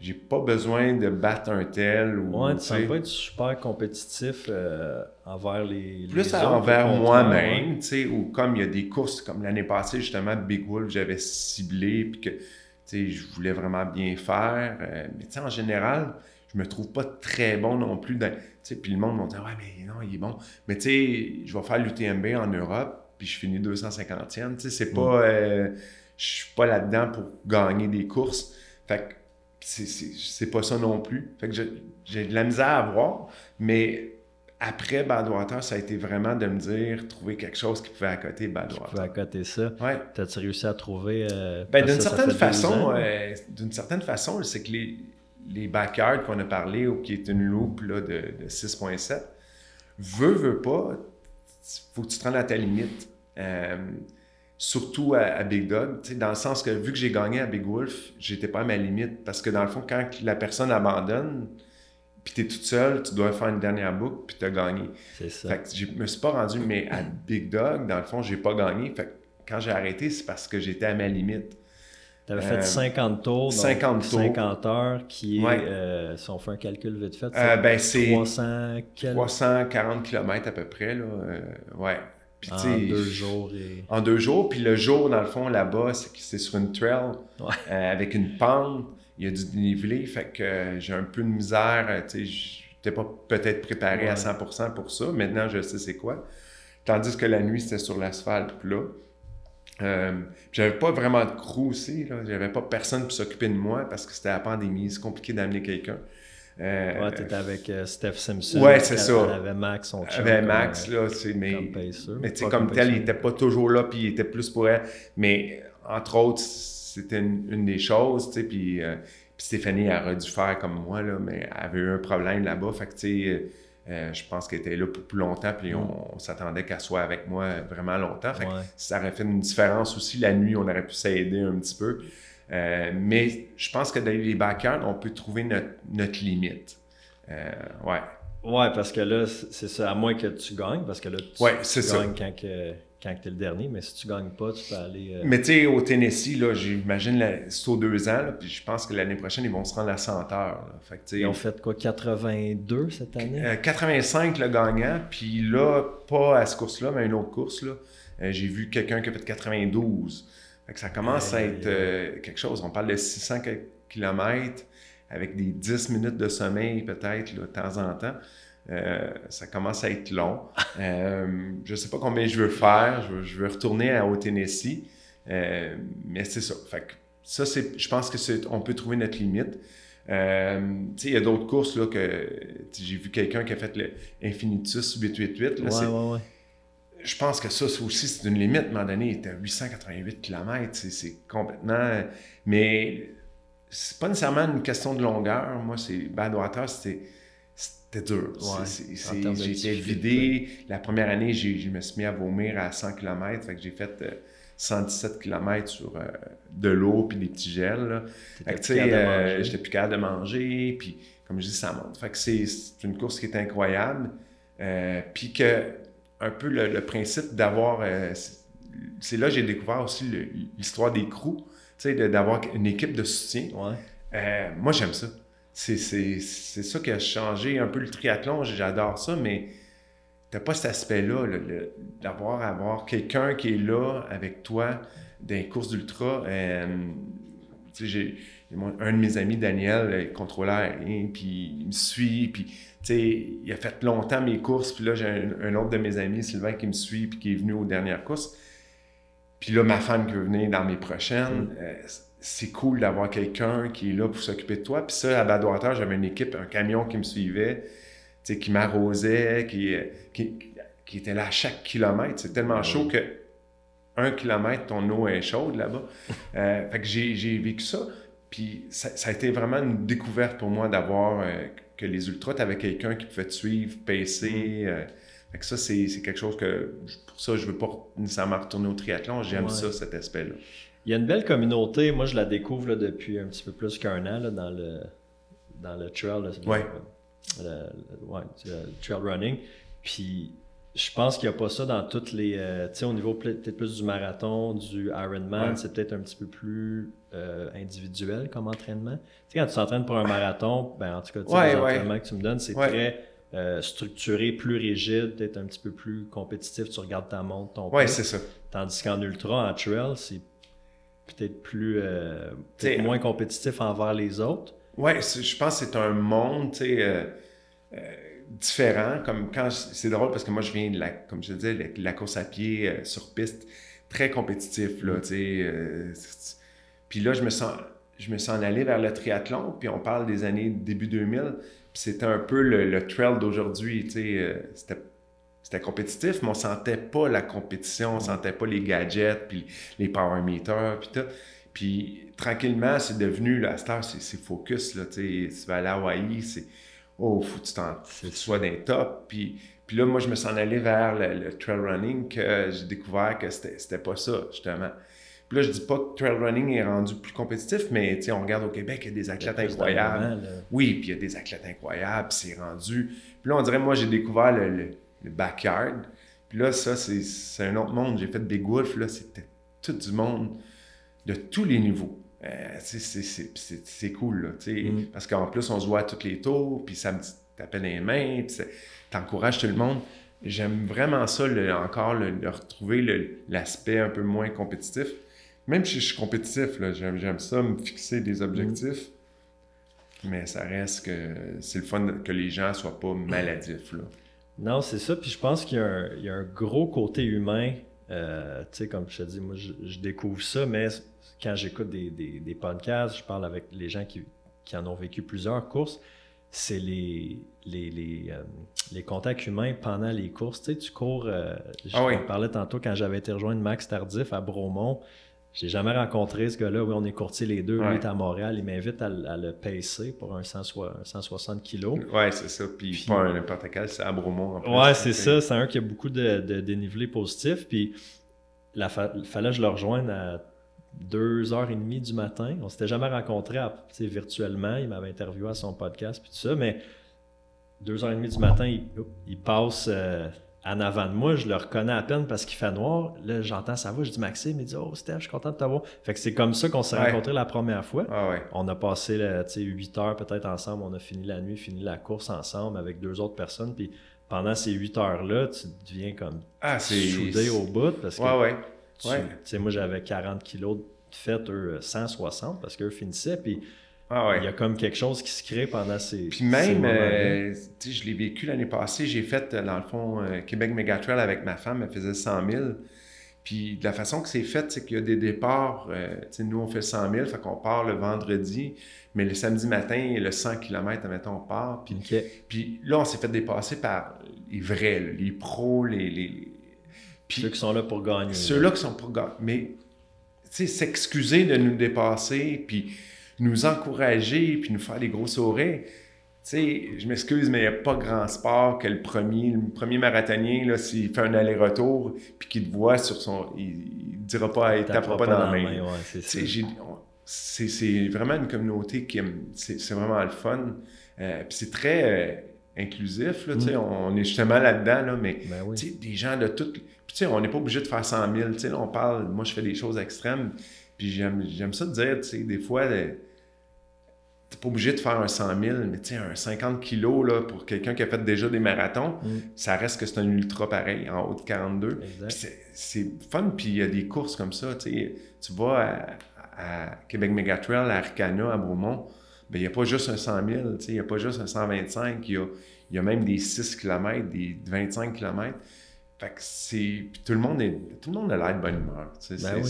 j'ai pas besoin de battre un tel ou. Ouais, tu pas être super compétitif euh, envers les. Plus les envers moi-même, tu sais, ou comme il y a des courses, comme l'année passée, justement, Big Wolf, j'avais ciblé, puis que, tu sais, je voulais vraiment bien faire. Euh, mais, tu sais, en général, je me trouve pas très bon non plus. Tu sais, puis le monde m'a dit, ouais, mais non, il est bon. Mais, tu sais, je vais faire l'UTMB en Europe, puis je finis 250e. Tu sais, c'est pas. Mm. Euh, je suis pas là-dedans pour gagner des courses. Fait que c'est pas ça non plus. Fait que j'ai de la misère à voir, mais après Badwater, ça a été vraiment de me dire, trouver quelque chose qui pouvait accoter Badwater. Qui pouvait accoter ça. Ouais. T'as-tu réussi à trouver. Euh, ben, d'une certaine, façon, euh, d'une certaine façon, c'est que les, les backyards qu'on a parlé, ou qui est une loupe là, de, de 6.7, veut, veut pas, faut que tu te rendes à ta limite. Euh, surtout à, Big Dog, dans le sens que vu que j'ai gagné à Big Wolf, j'étais pas à ma limite. Parce que dans le fond, quand la personne abandonne, puis tu es toute seule, tu dois faire une dernière boucle, puis tu as gagné. C'est ça. Fait que je me suis pas rendu, mais à Big Dog, dans le fond, j'ai pas gagné. Fait que quand j'ai arrêté, c'est parce que j'étais à ma limite. Tu avais fait 50 euh, tours, 50 tours. 50 heures, qui est, euh, si on fait un calcul vite fait, euh, ben, c'est 300 340 km à peu près. Là. ouais en deux jours. En deux jours. Puis le jour, dans le fond, là-bas, c'est sur une trail euh, avec une pente. Il y a du dénivelé. Fait que euh, j'ai un peu de misère. Euh, tu sais, j'étais pas peut-être préparé à 100% pour ça. Maintenant, je sais c'est quoi. Tandis que la nuit, c'était sur l'asphalte plat. Euh, j'avais pas vraiment de crew aussi. J'avais pas personne pour s'occuper de moi parce que c'était la pandémie. C'est compliqué d'amener quelqu'un. Euh, ouais, t'étais avec euh, Steph Simpson. Ouais, c'est ça. Avait Max, son chum. Avait Max, là, c'est, mais, mais tu sais, comme tel, il était pas toujours là, puis il était plus pour elle. Mais, entre autres, c'était une, des choses, tu sais, puis, euh, puis Stéphanie, elle aurait dû faire comme moi, là, mais elle avait eu un problème là-bas, fait que, tu sais, euh, je pense qu'elle était là pour plus longtemps, puis on, s'attendait qu'elle soit avec moi vraiment longtemps. Fait que ça aurait fait une différence aussi. La nuit, on aurait pu s'aider un petit peu. Euh, mais je pense que dans les backyards, on peut trouver notre, limite. Euh, ouais. Ouais, parce que là, c'est ça, à moins que tu gagnes, parce que là, tu, ouais, tu gagnes quand, quand tu es le dernier, mais si tu gagnes pas, tu peux aller. Euh, mais tu sais, au Tennessee, là, j'imagine, c'est aux deux ans, puis je pense que l'année prochaine, ils vont se rendre à 100 heures. Fait que, ils ont fait quoi, 82 cette année? 85 le gagnant, puis là, pas à cette course-là, mais à une autre course, là, j'ai vu quelqu'un qui a fait 92 ça commence à être euh, quelque chose. On parle de 600 km avec des 10 minutes de sommeil peut-être de temps en temps. Euh, ça commence à être long. *laughs* Euh, je ne sais pas combien je veux faire. Je veux, retourner au Tennessee. mais c'est ça. ça, c'est, je pense que c'est, on peut trouver notre limite. il y a d'autres courses là, que j'ai vu quelqu'un qui a fait le Infinitus 888. Là, ouais, ouais, ouais je pense que ça, aussi, c'est une limite. À un moment donné, il était à 888 km. C'est complètement. Mais c'est pas nécessairement une question de longueur. Moi, c'est Badwater, c'était. C'était dur. j'ai été vidé. La première année, je me suis mis à vomir à 100 km. Fait que j'ai fait 117 euh, km sur euh, de l'eau puis des petits gels. Euh, j'étais plus capable de manger. Puis, comme je dis, ça monte. Fait que c'est une course qui est incroyable. puis que un peu le, principe d'avoir. Euh, c'est là que j'ai découvert aussi l'histoire des crews, d'avoir une équipe de soutien. Euh, moi, j'aime ça. C'est ça qui a changé un peu le triathlon. J'adore ça, mais t'as pas cet aspect-là, d'avoir avoir quelqu'un qui est là avec toi dans les courses d'ultra. Euh, j'ai un de mes amis, Daniel, contrôleur puis il me suit, puis il a fait longtemps mes courses, puis là, j'ai un, autre de mes amis, Sylvain, qui me suit, puis qui est venu aux dernières courses. Puis là, ma femme qui veut venir dans mes prochaines. Mm. Euh, c'est cool d'avoir quelqu'un qui est là pour s'occuper de toi. Puis ça, à Badwater, j'avais une équipe, un camion qui me suivait, qui m'arrosait, qui, qui, était là à chaque kilomètre. C'est tellement ah chaud que un kilomètre, ton eau est chaude là-bas. *laughs* Euh, fait que j'ai vécu ça. Puis ça, a été vraiment une découverte pour moi d'avoir euh, que les ultras, tu avais quelqu'un qui pouvait te suivre, pacer. Mm. Euh, ça, c'est quelque chose que, pour ça, je veux pas nécessairement retourner au triathlon. J'aime ça, cet aspect-là. Il y a une belle communauté. Moi, je la découvre depuis un petit peu plus qu'un an dans, le, dans le trail. ouais. Le, trail running. Puis je pense qu'il n'y a pas ça dans toutes les. Euh, tu sais, au niveau peut-être plus du marathon, du Ironman, c'est peut-être un petit peu plus euh, individuel comme entraînement. Tu sais, quand tu t'entraînes pour un marathon, ben, en tout cas, les entraînements que tu me donnes, c'est très euh, structuré, plus rigide, peut-être un petit peu plus compétitif. Tu regardes ta montre, ton Oui, c'est ça. Tandis qu'en ultra, en trail, c'est peut-être plus. Peut moins compétitif envers les autres. Oui, je pense que c'est un monde, tu sais différent. Comme quand c'est drôle parce que moi, je viens de la, comme je disais, de la course à pied euh, sur piste, très compétitif, là, tu sais. Euh, puis là, je me sens, je me sens allé vers le triathlon, puis on parle des années début 2000, puis c'était un peu le, trail d'aujourd'hui, tu sais. Euh, c'était c'était compétitif, mais on sentait pas la compétition, on sentait pas les gadgets, puis les power meters, puis tout. Puis tranquillement, c'est devenu, là, à cette c'est focus, là, tu tu vas à Hawaii, c'est oh, faut que tu, sois d'un top. Puis, puis là, moi, je me suis en allé vers le, trail running que j'ai découvert que c'était pas ça, justement. Puis là, je dis pas que trail running est rendu plus compétitif, mais on regarde au Québec, il y a des athlètes incroyables. Oui, puis il y a des athlètes incroyables, puis c'est rendu. Puis là, on dirait, moi, j'ai découvert le, backyard. Puis là, ça, c'est un autre monde. J'ai fait Big Wolf, là, c'était tout du monde de tous les niveaux. Euh, c'est cool, là, mm. parce qu'en plus, on se voit à tous les tours, puis ça me tape les mains, puis t'encourages tout le monde. J'aime vraiment ça, encore, le, retrouver l'aspect un peu moins compétitif. Même si je suis compétitif, j'aime ça, me fixer des objectifs, mais ça reste que c'est le fun que les gens soient pas maladifs. Là. Non, c'est ça, puis je pense qu'il y, a un gros côté humain. Euh, tu sais, comme je te dis, moi, je découvre ça, mais quand j'écoute des, des, podcasts, je parle avec les gens qui, qui en ont vécu plusieurs courses, c'est les, les, les, euh, les, contacts humains pendant les courses. Tu sais, tu cours, euh, je ah parlais tantôt quand j'avais été rejoindre Max Tardif à Bromont. J'ai jamais rencontré ce gars-là. Oui, on est courtier les deux. Lui est à Montréal. Il m'invite à, le pacer pour un, 160 kilos. Oui, c'est ça. Puis, pas n'importe quel, c'est à Bromont. Oui, c'est ça. C'est un qui a beaucoup de, de dénivelé positif. Puis, il fallait que je le rejoigne à deux heures et demie du matin. On s'était jamais rencontrés virtuellement. Il m'avait interviewé à son podcast puis tout ça, mais deux heures et demie du matin, il, passe euh, en avant de moi. Je le reconnais à peine parce qu'il fait noir. Là, j'entends sa voix. Je dis Maxime. Il dit Oh, Steph, je suis content de t'avoir. Fait que c'est comme ça qu'on s'est rencontrés la première fois. Ah on a passé huit heures peut-être ensemble. On a fini la nuit, fini la course ensemble avec deux autres personnes. Puis pendant ces huit heures-là, tu deviens comme ah, soudé au bout parce que. Ouais, tu moi, j'avais 40 kilos de fait, eux, 160 parce qu'eux finissaient. Puis ah il y a comme quelque chose qui se crée pendant ces. Puis même, euh, je l'ai vécu l'année passée. J'ai fait, dans le fond, euh, Québec Megatrail avec ma femme. Elle faisait 100 000. Puis de la façon que c'est fait, c'est qu'il y a des départs. Euh, nous, on fait 100 000, fait qu'on part le vendredi. Mais le samedi matin, le 100 km, mettons, on part. Puis, puis là, on s'est fait dépasser par les vrais, les pros, les, les... ceux qui sont là pour gagner. Ceux-là qui sont pour gagner. Mais s'excuser de nous dépasser, puis nous encourager, puis nous faire des gros sourires. sais, je m'excuse, mais il n'y a pas grand sport que le premier, le premier marathonien, s'il fait un aller-retour, puis qu'il te voit sur son. Il ne dira pas, il tapera pas, dans la main. c'est vraiment une communauté qui C'est vraiment le fun. Euh, puis c'est très euh, inclusif, là, mm. on, est justement là-dedans, là, mais ben des gens de toutes tu sais, on n'est pas obligé de faire 100 000. Tu sais, on parle, moi, je fais des choses extrêmes. Puis j'aime ça de dire, tu des fois, tu n'es pas obligé de faire un 100 000, mais tu sais, un 50 kilos, là, pour quelqu'un qui a fait déjà des marathons, mm. ça reste que c'est un ultra pareil, en haut de 42. C'est fun, puis il y a des courses comme ça, tu vas à, Québec Megatrail, à Arcana, à Beaumont, ben, il n'y a pas juste un 100 000, tu sais, il n'y a pas juste un 125, il y a, y a même des 6 km, des 25 km. Fait que c'est. tout le monde est. Tout le monde a l'air de bonne humeur. Ben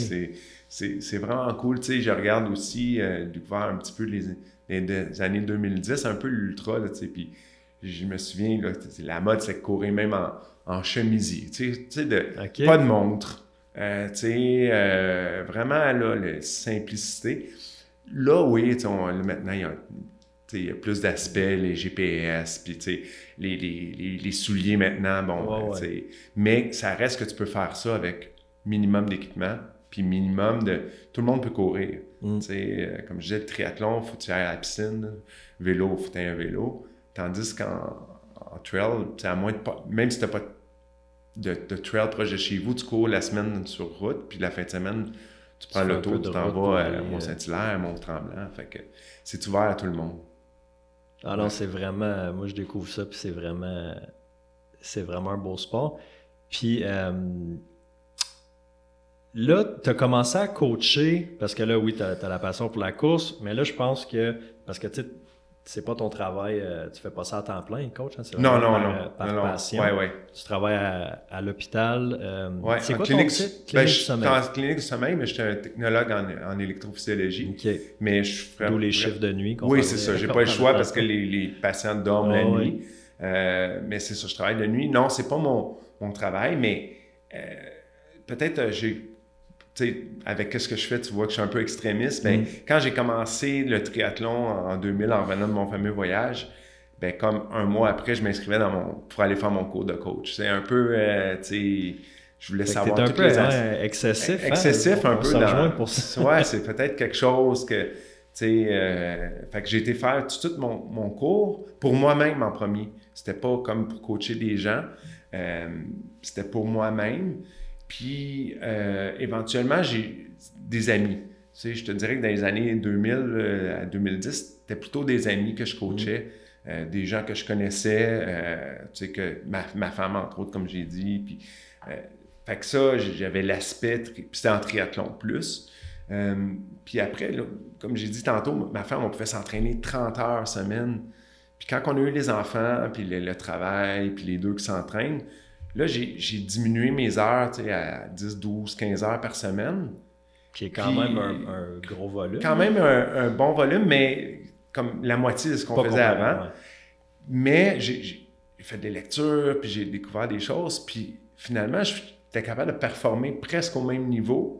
c'est vraiment cool. Tu sais, je regarde aussi, euh, découvert un petit peu les, les, années 2010, un peu l'ultra, tu sais. Puis je me souviens, là, la mode, c'est courir même en, en chemisier. Tu sais, de, pas de montre. Euh, tu sais, euh, vraiment, là, la simplicité. Là, oui, maintenant, il y a il y a plus d'aspects, les GPS, puis les, les, les, souliers maintenant, bon, ben, mais ça reste que tu peux faire ça avec minimum d'équipement, puis minimum de... Tout le monde peut courir. Mm. Euh, comme je disais, le triathlon, il faut que tu ailles à la piscine, vélo, faut que tu un vélo. Tandis qu'en trail, à moins de pas... Même si tu n'as pas de, de, trail proche de chez vous. Tu cours la semaine sur route, puis la fin de semaine, tu prends l'auto, tu t'en vas à Mont-Saint-Hilaire, Mont-Tremblant. Fait que c'est ouvert à tout le monde. Ah non, c'est vraiment. Moi, je découvre ça, puis c'est vraiment. C'est vraiment un beau sport. Puis euh, là, tu as commencé à coacher, parce que là, oui, tu as, la passion pour la course, mais là, je pense que. Parce que tu sais, c'est pas ton travail, euh, tu fais pas ça à temps plein, coach. Hein, non, non, non. Euh, par passion. Ouais, ouais. Tu travailles à, l'hôpital. Euh, c'est quoi clinique, ton titre? Clinique ben, je suis en clinique du sommeil, mais je suis un technologue en, en électrophysiologie. OK. Mais je D'où les chiffres de nuit. Oui, c'est ça. J'ai pas le choix parce que les, les patients dorment la nuit. Euh, mais c'est ça, je travaille de nuit. Non, c'est pas mon, mon travail, mais peut-être j'ai avec ce que je fais, tu vois que je suis un peu extrémiste. Ben, mm. Quand j'ai commencé le triathlon en 2000 en revenant de mon fameux voyage, ben, comme un mois après, je m'inscrivais dans mon, pour aller faire mon cours de coach. C'est un peu, euh, tu sais, je voulais savoir un peu hein, excessif. Hein, excessif un peu. Dans... Pour ouais, c'est *laughs* peut-être quelque chose que, tu sais, euh, fait que j'ai été faire tout mon, mon cours pour moi-même en premier. C'était pas comme pour coacher des gens, euh, c'était pour moi-même. Puis euh, éventuellement, j'ai des amis. Tu sais, je te dirais que dans les années 2000 euh, à 2010, c'était plutôt des amis que je coachais, mm. euh, des gens que je connaissais, tu sais, que ma, femme, entre autres, comme j'ai dit. Puis, fait que ça, j'avais l'aspect, puis c'était en triathlon plus. puis après, comme j'ai dit tantôt, ma femme, on pouvait s'entraîner 30 heures semaine. Puis quand on a eu les enfants, puis le travail, puis les deux qui s'entraînent, Là, j'ai diminué mes heures à 10, 12, 15 heures par semaine. Qui est quand même un, gros volume. Quand même un, bon volume, mais comme la moitié de ce qu'on faisait avant. Mais j'ai fait des lectures, puis j'ai découvert des choses, puis finalement, j'étais capable de performer presque au même niveau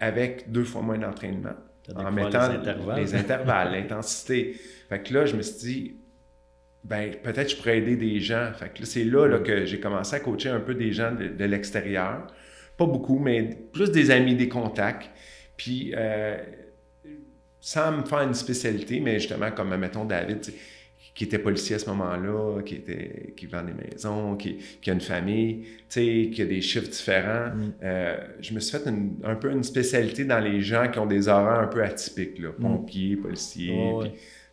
avec deux fois moins d'entraînement. En mettant les intervalles, les intervalles l'intensité. Fait que là, je me suis dit, ben peut-être je pourrais aider des gens. Fait que c'est là, là, que j'ai commencé à coacher un peu des gens de, l'extérieur. Pas beaucoup, mais plus des amis, des contacts. Puis euh, sans me faire une spécialité, mais justement comme mettons David, qui était policier à ce moment-là, qui était qui vend des maisons, qui, a une famille, qui a des chiffres différents. Mm. Euh, je me suis fait un peu une spécialité dans les gens qui ont des horaires un peu atypiques, là, mm. pompiers, policiers.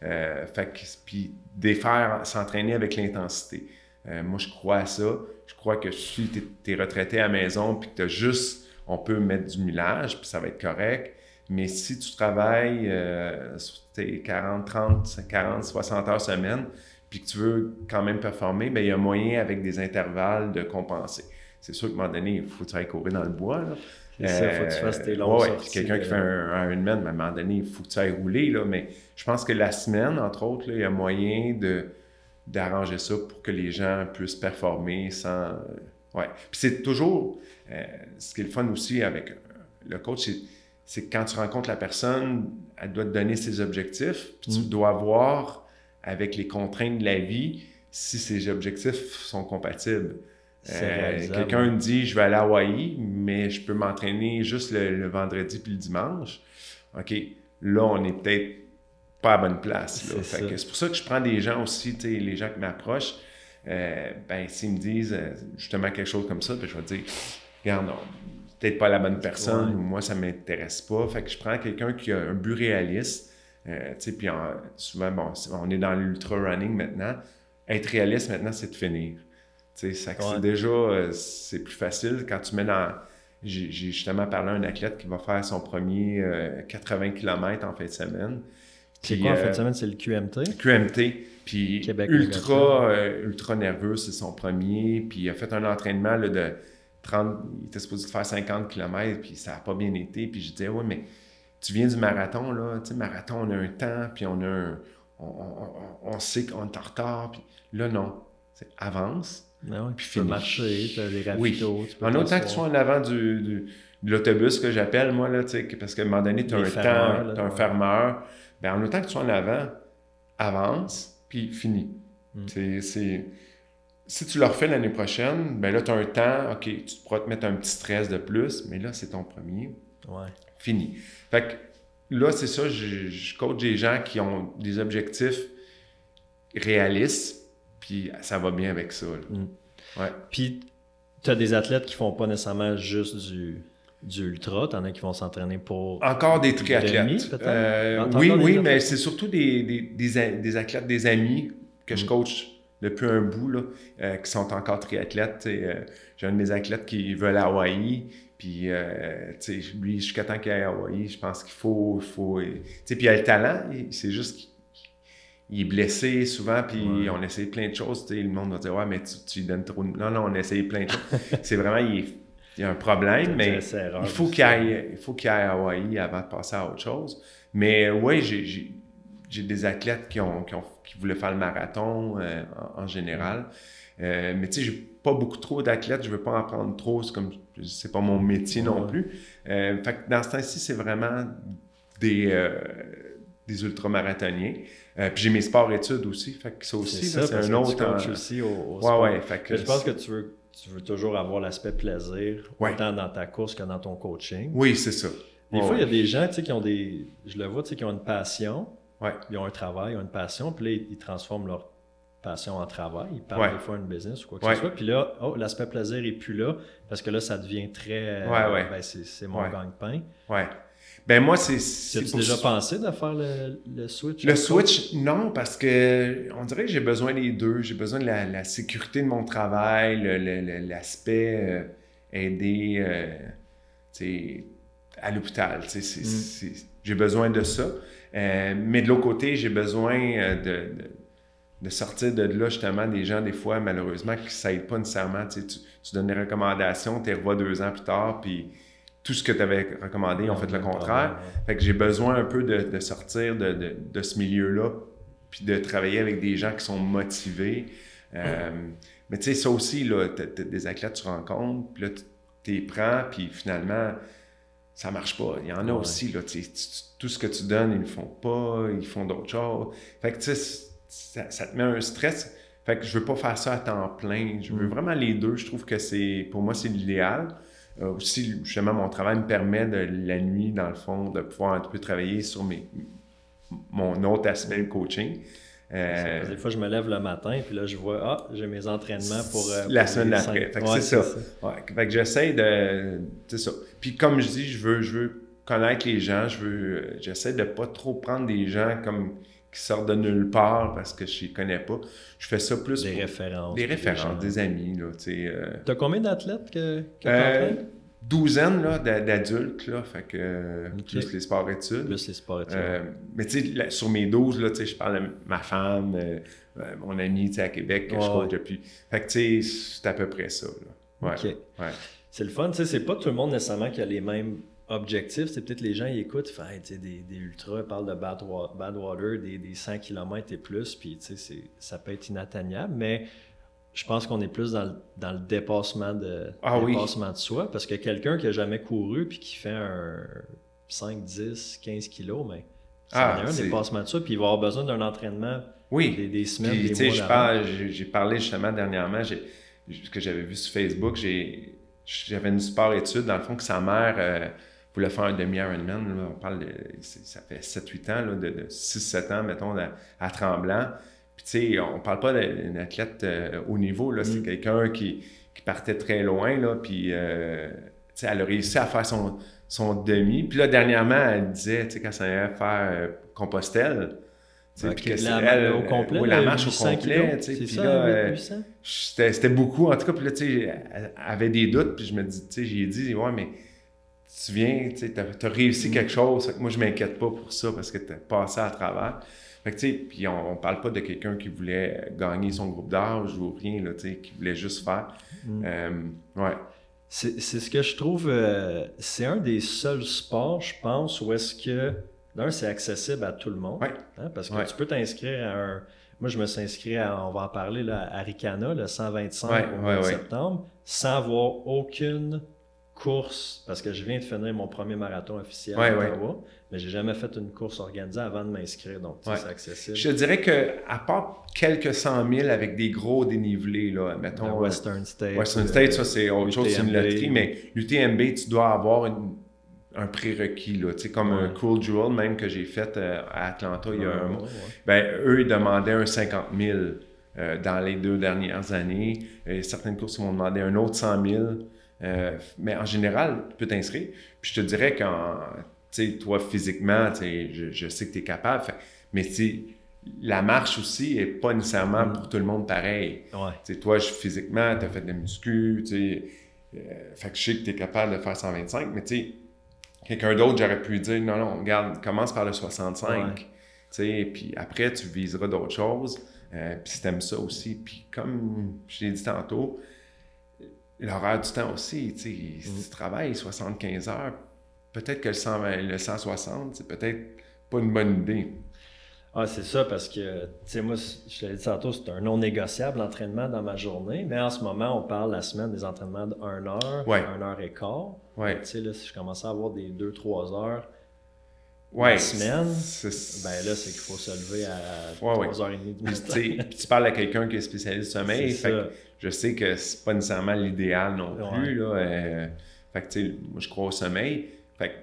Euh, fait que, puis des faire s'entraîner avec l'intensité. Euh, moi, je crois à ça. Je crois que si tu es, retraité à la maison, puis que tu as juste, on peut mettre du millage, puis ça va être correct. Mais si tu travailles euh, tes 40, 30, 40, 60 heures semaine, puis que tu veux quand même performer, bien, il y a moyen avec des intervalles de compenser. C'est sûr qu'à un moment donné, il faut que tu ailles courir dans le bois. C'est ça, il faut que tu fasses tes longues ouais, Quelqu'un qui fait un, Ironman, à un moment donné, il faut que tu ailles rouler. Là, mais je pense que la semaine, entre autres, il y a moyen de d'arranger ça pour que les gens puissent performer sans... Euh, ouais. Puis c'est toujours... Euh, ce qui est le fun aussi avec euh, le coach, c'est que quand tu rencontres la personne, elle doit te donner ses objectifs, puis tu mm. dois voir avec les contraintes de la vie si ces objectifs sont compatibles. Euh, quelqu'un me dit je vais aller à Hawaï, mais je peux m'entraîner juste le, vendredi puis le dimanche. OK, là, on est peut-être pas à bonne place. C'est pour ça que je prends des gens aussi, les gens qui m'approchent. Euh, ben, s'ils me disent euh, justement quelque chose comme ça, ben, je vais dire regarde, non, peut-être pas la bonne personne, ou moi, ça m'intéresse pas. Fait que je prends quelqu'un qui a un but réaliste. puis souvent, bon, on est dans l'ultra running maintenant. Être réaliste maintenant, c'est de finir. Ça, c'est déjà, euh, c'est plus facile quand tu mets dans. J'ai justement parlé à un athlète qui va faire son premier 80 euh, km en fin de semaine. C'est quoi en fin de euh, semaine? C'est le QMT? QMT. Puis ultra, ultra nerveux, c'est son premier. Puis il a fait un entraînement de 30, il était supposé faire 50 km, puis ça n'a pas bien été. Puis je disais, ouais, mais tu viens du marathon, là, tu sais, marathon, on a un temps, puis on a un, on, sait qu'on est en retard, puis là, non. Avance, ben puis tu peux marcher, tu as les rapidos. Oui. en autant que tu sois en avant du, de l'autobus que j'appelle, moi, là, parce qu'à un moment donné, tu as un temps, tu as un fermeur. Ben, en autant que tu sois en avant, avance, puis finis. Hmm. C'est, si tu le refais l'année prochaine, ben là, tu as un temps, OK, tu pourras te mettre un petit stress de plus, mais là, c'est ton premier. Ouais. Fini. Fait que là, c'est ça, je, je coach des gens qui ont des objectifs réalistes, puis ça va bien avec ça. Mm. Ouais. Puis tu as des athlètes qui font pas nécessairement juste du, du ultra, tu en as qui vont s'entraîner pour. Encore des triathlètes. Euh, oui, oui, mais c'est surtout des, des, des, athlètes, des amis que je mm. coach depuis un bout, là, euh, qui sont encore triathlètes. Euh, j'ai un de mes athlètes qui veut aller à Hawaï. Puis, lui, jusqu'à temps qu'il aille à Hawaï, je pense qu'il faut. Il faut puis il a le talent, c'est juste qu'il est blessé souvent, puis on essaye plein de choses. Le monde va dire Ouais, mais tu, tu donnes trop. Non, non, on essaye plein de choses. *laughs* c'est vraiment, il est il y a un problème, mais il faut qu'il aille, il faut qu'il aille à Hawaï avant de passer à autre chose. Mais oui, j'ai des athlètes qui, ont, qui, voulaient faire le marathon euh, en, général. Euh, mais tu sais, j'ai pas beaucoup trop d'athlètes, je veux pas en prendre trop, c'est comme, c'est pas mon métier non plus. Euh, fait que dans ce temps-ci, c'est vraiment des, des ultramarathoniens. puis j'ai mes sports-études aussi, fait que ça aussi, c'est un autre... aussi au, ouais, ouais, fait que je pense que tu veux tu veux toujours avoir l'aspect plaisir, autant dans ta course que dans ton coaching. Oui, c'est ça. Des fois, il y a des gens qui ont des. Je le vois, qui ont une passion. Ils ont un travail, ils ont une passion, puis là, ils, transforment leur passion en travail. Ils partent des fois une business ou quoi que ce soit. Puis là, oh, l'aspect plaisir n'est plus là parce que là, ça devient très. Ouais, ben, c'est mon gagne-pain. Ben moi, c'est. As-tu déjà pensé de faire le, switch? Le switch, non, parce que on dirait que j'ai besoin des deux. J'ai besoin de la, sécurité de mon travail, l'aspect euh, aider euh, à l'hôpital. Mm. J'ai besoin de ça. Euh, mais de l'autre côté, j'ai besoin de, de, sortir de là, justement, des gens, des fois, malheureusement, qui ne s'aident pas nécessairement. Tu, tu donnes des recommandations, tu les revois deux ans plus tard, puis tout ce que tu avais recommandé, ils ont fait le contraire. Fait que j'ai besoin un peu de, sortir de, ce milieu-là, puis de travailler avec des gens qui sont motivés. Euh, mais tu sais, ça aussi, là, des athlètes tu rencontres, puis là, tu les prends, puis finalement, ça marche pas. Il y en a aussi, là, tout ce que tu donnes, ils ne font pas, ils font d'autres choses. Fait que tu sais, ça, te met un stress. Fait que je veux pas faire ça à temps plein. Je veux mm. vraiment les deux. Je trouve que c'est, pour moi, c'est l'idéal. Euh, aussi, justement, mon travail me permet de la nuit, dans le fond, de pouvoir un peu travailler sur mes, mon autre aspect coaching. Euh, des fois, je me lève le matin, puis là, je vois, ah, j'ai mes entraînements pour. Euh, la semaine d'après. c'est ça. Fait que j'essaie de. C'est ça. Puis comme je dis, je veux, je veux connaître les gens, je veux. J'essaie de pas trop prendre des gens comme qui sortent de nulle part parce que je les connais pas. Je fais ça plus des références. Des références, des, amis. Là, tu euh... as combien d'athlètes que, que euh, Douzaine d'adultes, là, fait que plus les sports-études. Plus les sports-études. Euh, mais tu sais, sur mes 12, là, je parle de ma femme, euh, mon ami à Québec que je coach depuis. Fait que tu sais, c'est à peu près ça. Là. Ouais. OK. C'est le fun, tu sais, c'est pas tout le monde nécessairement qui a les mêmes objectif, c'est peut-être les gens ils écoutent, fait, des, des ultras, parlent de bad, water, des, des, 100 km et plus, puis ça peut être inatteignable, mais je pense qu'on est plus dans le, dans le dépassement, de, ah dépassement de soi, parce que quelqu'un qui n'a jamais couru puis qui fait un 5, 10, 15 kilos, mais c'est ah, un dépassement de soi, puis il va avoir besoin d'un entraînement oui. des, des semaines, des mois. J'ai parlé justement dernièrement, ce que j'avais vu sur Facebook, j'avais une sport étude, dans le fond, que sa mère... Euh, voulait faire un demi-Ironman, on parle de, ça fait 7-8 ans, là, de, 6-7 ans, mettons, à, Tremblant. Puis, tu sais, on parle pas d'un athlète euh, haut niveau, là, c'est mm. quelqu'un qui, qui, partait très loin, là, puis, euh, tu sais, elle a réussi à faire son, son demi. Puis là, dernièrement, elle disait, tu sais, quand ça allait faire euh, Compostelle, Okay, la, elle, au complet, oui, la marche au complet. C'est ça, C'était beaucoup. En tout cas, puis là, tu sais, elle avait des doutes, puis je me dis, tu sais, j'ai dit, ouais, mais tu viens, tu as, réussi quelque chose. moi, je m'inquiète pas pour ça parce que tu as passé à travers. Fait que, puis on, on parle pas de quelqu'un qui voulait gagner son groupe d'âge ou rien, là, qui voulait juste faire. Mm. Euh, ouais. C'est ce que je trouve, euh, c'est un des seuls sports, je pense, où est-ce que, d'un, c'est accessible à tout le monde. Hein, parce que tu peux t'inscrire à un. Moi, je me suis inscrit à, on va en parler, là, à Ricana, le 125 au septembre, sans avoir aucune course, parce que je viens de finir mon premier marathon officiel à Ottawa, mais j'ai jamais fait une course organisée avant de m'inscrire, donc c'est accessible. Je dirais que à part quelques cent mille avec des gros dénivelés, là, mettons... Euh, Western State. Western State, ça c'est autre chose, c'est une loterie, mais l'UTMB, tu dois avoir un prérequis, là, tu sais, comme un Cool Jewel, même que j'ai fait euh, à Atlanta il y a un mois. Ben, eux, ils demandaient un 50 000 euh, dans les deux dernières années. certaines courses m'ont demandé un autre 100 000. Mais en général, tu peux t'inscrire. Puis je te dirais tu sais, toi, physiquement, je, je sais que tu es capable. mais la marche aussi n'est pas nécessairement pour tout le monde pareil. Ouais. Toi, je, physiquement, tu as fait de la muscu, tu fait que je sais que tu es capable de faire 125, mais tu sais, quelqu'un d'autre, j'aurais pu dire non, non, regarde, commence par le 65. sais, Puis après, tu viseras d'autres choses. Euh, puis si t'aimes ça aussi. Puis comme je l'ai dit tantôt, l'horaire du temps aussi. sais, Si mm. tu travailles 75 heures, peut-être que le, 120, le 160, c'est peut-être pas une bonne idée. Ah, c'est ça, parce que, tu sais, moi, je te l'ai dit tantôt, c'est un non négociable l'entraînement dans ma journée. Mais en ce moment, on parle la semaine des entraînements de 1 heure, 1 heure et quart. Ouais. Tu sais, là, si je commençais à avoir des 2-3 heures ouais, la semaine, ben là, c'est qu'il faut se lever à 3h30 du matin. Puis tu parles à quelqu'un qui est spécialiste sommeil. Fait que je sais que c'est pas nécessairement l'idéal non plus. Là, euh, fait que, tu sais, moi, je crois au sommeil. Fait que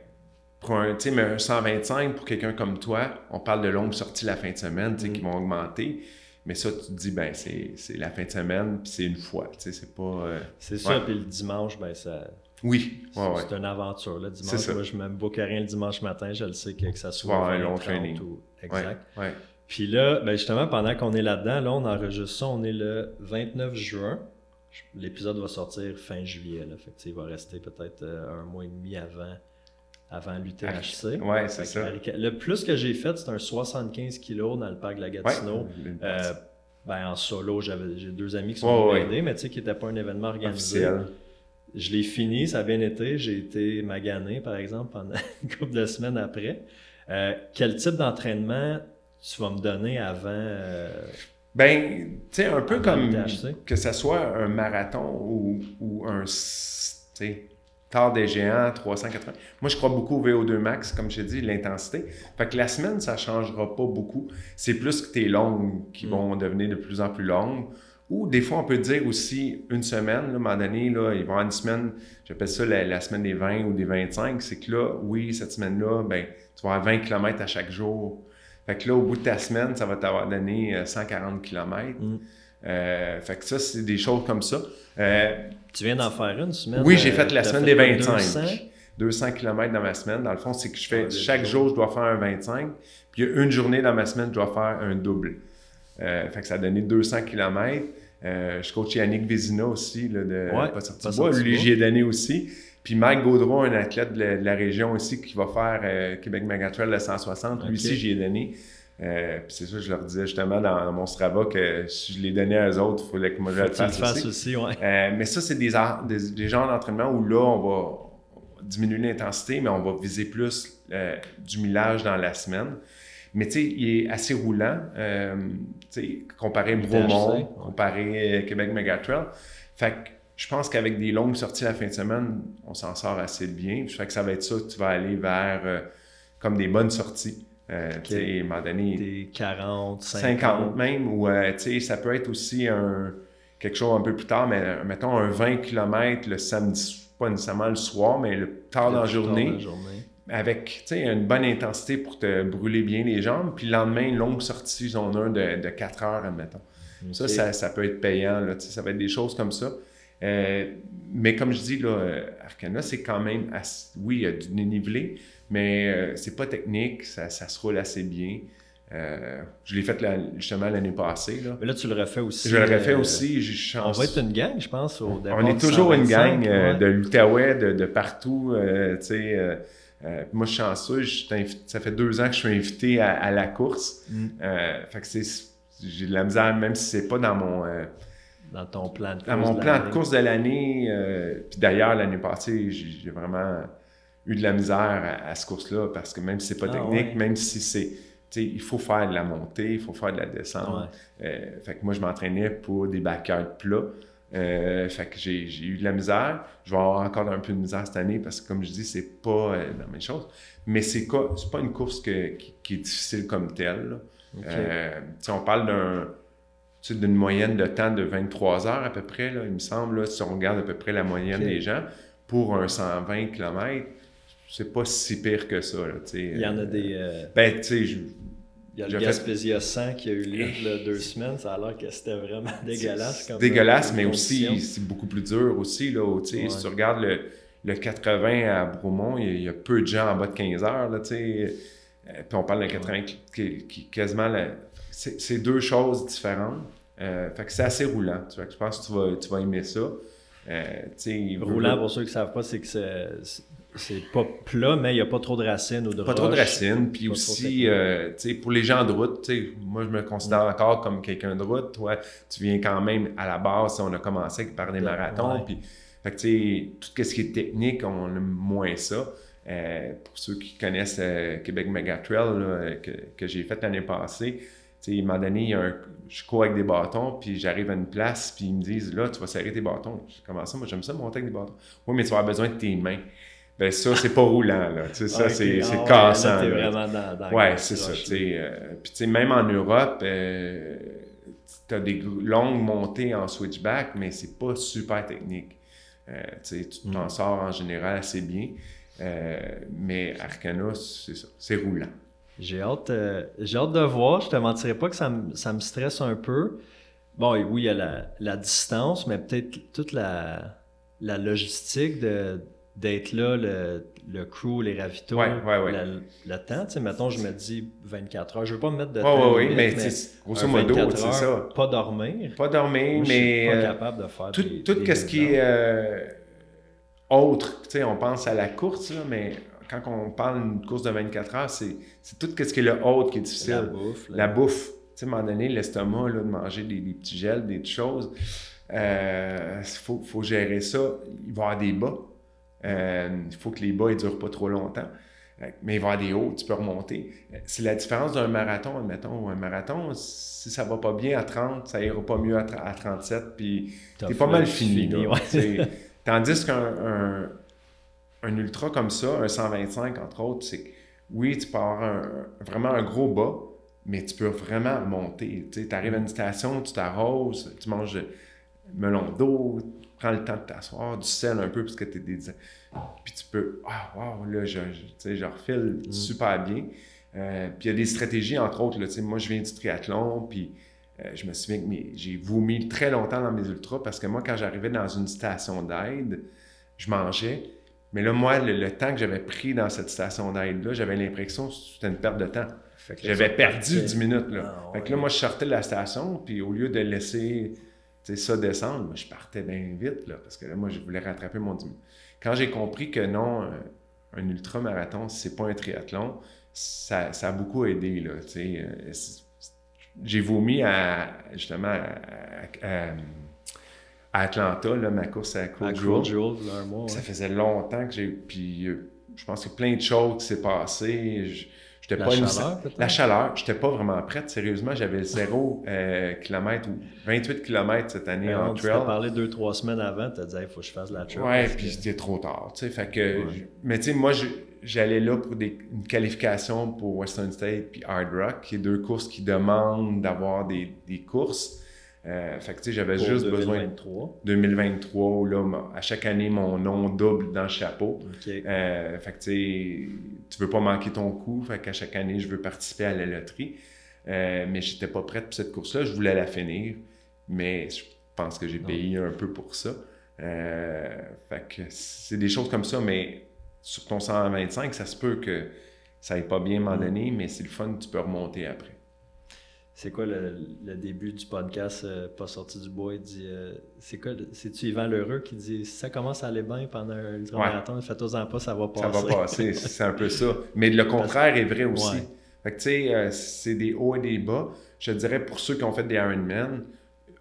pour un, mais un 125 pour quelqu'un comme toi, on parle de longues sorties la fin de semaine qui mm. vont augmenter. Mais ça, tu te dis, ben, c'est la fin de semaine, puis c'est une fois. C'est pas. Euh, c'est ça, puis le dimanche, ben, ça. Oui, c'est une aventure. Le dimanche, moi, je ne m'aime rien le dimanche matin, je le sais que, que ça soit un long training. Exact. Puis là, ben justement, pendant qu'on est là-dedans, là, on enregistre ça, on est le 29 juin. L'épisode va sortir fin juillet. Là, fait il va rester peut-être euh, un mois et demi avant avant l'UTHC. Ouais, c'est ça. Le plus que j'ai fait, c'est un 75 kg dans le parc de la Gatineau. Euh, ben, en solo, j'avais j'ai deux amis qui sont venus m'aider, mais tu sais, qui n'était pas un événement organisé. Je l'ai fini, ça a bien été. J'ai été magané, par exemple, pendant *laughs* une couple de semaines après. Euh, quel type d'entraînement tu vas me donner avant? Euh, ben, tu sais, un peu comme que ce soit un marathon ou, ou un. Tard des géants, 380. Moi, je crois beaucoup au VO2 max, comme j'ai dit, l'intensité. Fait que la semaine, ça ne changera pas beaucoup. C'est plus que tes longues qui mm. vont devenir de plus en plus longues. Ou des fois, on peut dire aussi une semaine, là, à un moment donné, là, il va y avoir une semaine, j'appelle ça la, semaine des 20 ou des 25. C'est que là, oui, cette semaine-là, ben, tu vas avoir 20 km à chaque jour. Fait que là, au bout de ta semaine, ça va t'avoir donné 140 euh, km. Mm. Euh, fait que ça, c'est des choses comme ça. Euh, tu viens d'en faire une semaine? Oui, j'ai fait la semaine des 25. 200? km dans ma semaine. Dans le fond, c'est que je fais ah, chaque jour, je dois faire un 25. Puis il y a une journée dans ma semaine, je dois faire un double. fait que ça a donné 200 km. Je coach Yannick Vézina aussi, là, de Pas sorti bois. Lui, j'y ai donné aussi. Puis Mike Gaudron, un athlète de la, région aussi, qui va faire Québec Megatrail de 160. Lui aussi, j'y ai donné. Euh, puis c'est ça, je leur disais justement dans mon Strava que si je les donnais à eux autres, il fallait que moi je le fasse aussi. ouais. euh, mais ça, c'est des, des, des, genres d'entraînement où là, on va diminuer l'intensité, mais on va viser plus euh, du millage dans la semaine. Mais tu sais, il est assez roulant, euh, tu sais, comparé Bromont, comparé euh, Québec Megatrail. Fait que je pense qu'avec des longues sorties la fin de semaine, on s'en sort assez bien. Fait que ça va être ça, tu vas aller vers comme des bonnes sorties. Euh, tu sais, à un moment donné. Des 40, 50. même, ou euh, tu sais, ça peut être aussi un, quelque chose un peu plus tard, mais euh, mettons un 20 km le samedi, pas nécessairement le soir, mais le tard dans la journée. Avec une bonne intensité pour te brûler bien les jambes. Puis le lendemain, une longue sortie zone 1 de, de 4 heures, admettons. Ça, ça, ça, peut être payant. Là, ça va être des choses comme ça. mais comme je dis, là, Arcana, c'est quand même, oui, il y a du dénivelé, mais euh, c'est pas technique, ça, ça, se roule assez bien. Euh, je l'ai fait justement l'année passée. Là. Mais là, tu le refais aussi. Je le refais euh, aussi. On va être une gang, je pense, au On est toujours une gang de l'Outaouais, de, de, partout. Moi, je suis chanceux. ça fait deux ans que je suis invité à, la course. Mm. fait que j'ai de la misère, même si c'est pas dans mon dans ton plan de course. Dans mon plan de course de l'année. puis d'ailleurs, l'année passée, j'ai vraiment eu de la misère à, ce course-là parce que même si c'est pas ah, technique, même si c'est. Il faut faire de la montée, il faut faire de la descente. Euh, fait que moi, je m'entraînais pour des backyard plats. Euh, fait que j'ai eu de la misère. Je vais avoir encore un peu de misère cette année parce que, comme je dis, c'est pas euh, la même chose. Mais c'est pas une course qui, est difficile comme telle. on parle d'une moyenne de temps de 23 heures à peu près, là, il me semble, si on regarde à peu près la moyenne des gens, pour un 120 km, c'est pas si pire que ça. il y en a des. Euh, ben, tu sais, Il y a le Gaspésia 100 qui a eu lieu il y a deux semaines. Ça a l'air que c'était vraiment dégueulasse. Comme dégueulasse, mais aussi, c'est beaucoup plus dur aussi. Là, Si tu regardes le, le 80 à Bromont, il y, a, peu de gens en bas de 15 heures. Là. Euh, puis on parle d'un 80 qui, qui, quasiment. C'est deux choses différentes. Euh, fait que c'est assez roulant. Tu vois, je pense que tu vas, tu vas aimer ça. Euh, roulant, pour ceux qui ne savent pas, c'est que c'est pas plat, mais il n'y a pas trop de racines ou de Pas trop de racines. Puis aussi, euh, pour les gens de route, moi, je me considère encore comme quelqu'un de route. Toi, tu viens quand même à la base. On a commencé par des marathons. Puis, fait que, tout ce qui est technique, on aime moins ça. Euh, pour ceux qui connaissent euh, Québec Megatrail que, que j'ai fait l'année passée, un moment donné, je cours avec des bâtons, puis j'arrive à une place, puis ils me disent Là, tu vas serrer tes bâtons. Je comment ça? Moi, j'aime ça monter avec des bâtons. Oui, mais tu vas avoir besoin de tes mains. Ben, ça, c'est pas roulant, là. ça, c'est ah cassant. Ouais, vraiment dans, dans ouais, c'est ça. Euh, puis, tu sais, même en Europe, euh, tu as des longues montées en switchback, mais c'est pas super technique. Euh, tu t'en mm. sors en général assez bien. Euh, mais Arcana, c'est ça. C'est roulant. J'ai hâte, euh, hâte de voir. Je te mentirais pas que ça me, ça me stresse un peu. Bon, oui, il y a la, la distance, mais peut-être toute la, la logistique de, d'être là, le, le, crew, les ravitaux, ouais, ouais, le temps. Tu sais, mettons, je me dis 24 heures. Je veux pas me mettre de temps. Oui, oui, mais, mais grosso modo, c'est ça. Pas dormir. Pas dormir, mais. Je suis pas euh, capable de faire tout, des, tout ce qui est euh, autre, tu sais, on pense à la course, là, mais quand on parle d'une course de 24 heures, c'est, tout ce qui est le autre qui est difficile. La bouffe. La bouffe. Tu sais, à un moment donné, l'estomac, de manger des, petits gels, des choses, il euh, faut, faut, gérer ça. Il va y avoir des bas. Euh, il faut que les bas ne durent pas trop longtemps. Euh, mais il va y avoir des hauts, tu peux remonter. C'est la différence d'un marathon, admettons. Un marathon, si ça va pas bien à 30, ça ira pas mieux à, 37, puis t'es pas mal fini. *laughs* Tandis qu'un un, ultra comme ça, un 125 entre autres, c'est que oui, tu peux avoir vraiment un gros bas, mais tu peux vraiment remonter. Tu arrives à une station, tu t'arroses, tu manges melon d'eau, prends le temps de t'asseoir, du sel un peu, parce que tu es des... Puis tu peux, ah, wow, là, je, je, je refile mm. super bien. Euh, puis il y a des stratégies, entre autres, là, moi, je viens du triathlon, puis euh, je me souviens que j'ai vomi très longtemps dans mes ultras, parce que moi, quand j'arrivais dans une station d'aide, je mangeais, mais là, moi, le, temps que j'avais pris dans cette station d'aide-là, j'avais l'impression que c'était une perte de temps. J'avais perdu 10 minutes. Là. Ah, fait que là, moi, je sortais de la station, puis au lieu de laisser ça descendre, je partais bien vite, là, parce que là, moi, je voulais rattraper mon 10 minutes. Quand j'ai compris que non, euh, un ultramarathon, c'est pas un triathlon, ça, ça, a beaucoup aidé. Là, euh, j'ai vomi à, justement à, Atlanta, là, ma course à Cold Ça faisait longtemps que j'ai. Puis euh, je pense a plein de choses qui s'est passé la chaleur, La chaleur, j'étais pas vraiment prête. Sérieusement, j'avais 0 euh, km ou 28 km cette année en trail. Tu parlé deux, trois semaines avant, tu as dit, il faut que je fasse la trail. Ouais, puis c'était trop tard. Tu sais, fait que, Mais tu sais, moi, j'allais là pour des, une qualification pour Western State puis Hard Rock, qui est deux courses qui demandent d'avoir des, des courses. Euh, fait que, tu sais, j'avais juste 2023. besoin... 2023. là, à chaque année, mon nom double dans le chapeau. Euh, fait que, tu sais, tu veux pas manquer ton coup. Fait qu'à chaque année, je veux participer à la loterie. Euh, mais j'étais pas prête pour cette course-là. Je voulais la finir. Mais je pense que j'ai payé un peu pour ça. Euh, fait que c'est des choses comme ça. Mais sur ton 125, ça se peut que ça n'ait pas bien moment mm. donné, mais c'est le fun, tu peux remonter après. C'est quoi le, début du podcast euh, Pas sorti du bois? Il dit euh, C'est quoi C'est-tu Yvan Lheureux qui dit Si ça commence à aller bien pendant un ultramarathon, ouais. faites-en pas, ça va passer. Ça va passer, *laughs* c'est un peu ça. Mais le contraire est vrai aussi. Fait que tu sais, euh, c'est des hauts et des bas. Je dirais pour ceux qui ont fait des Ironman,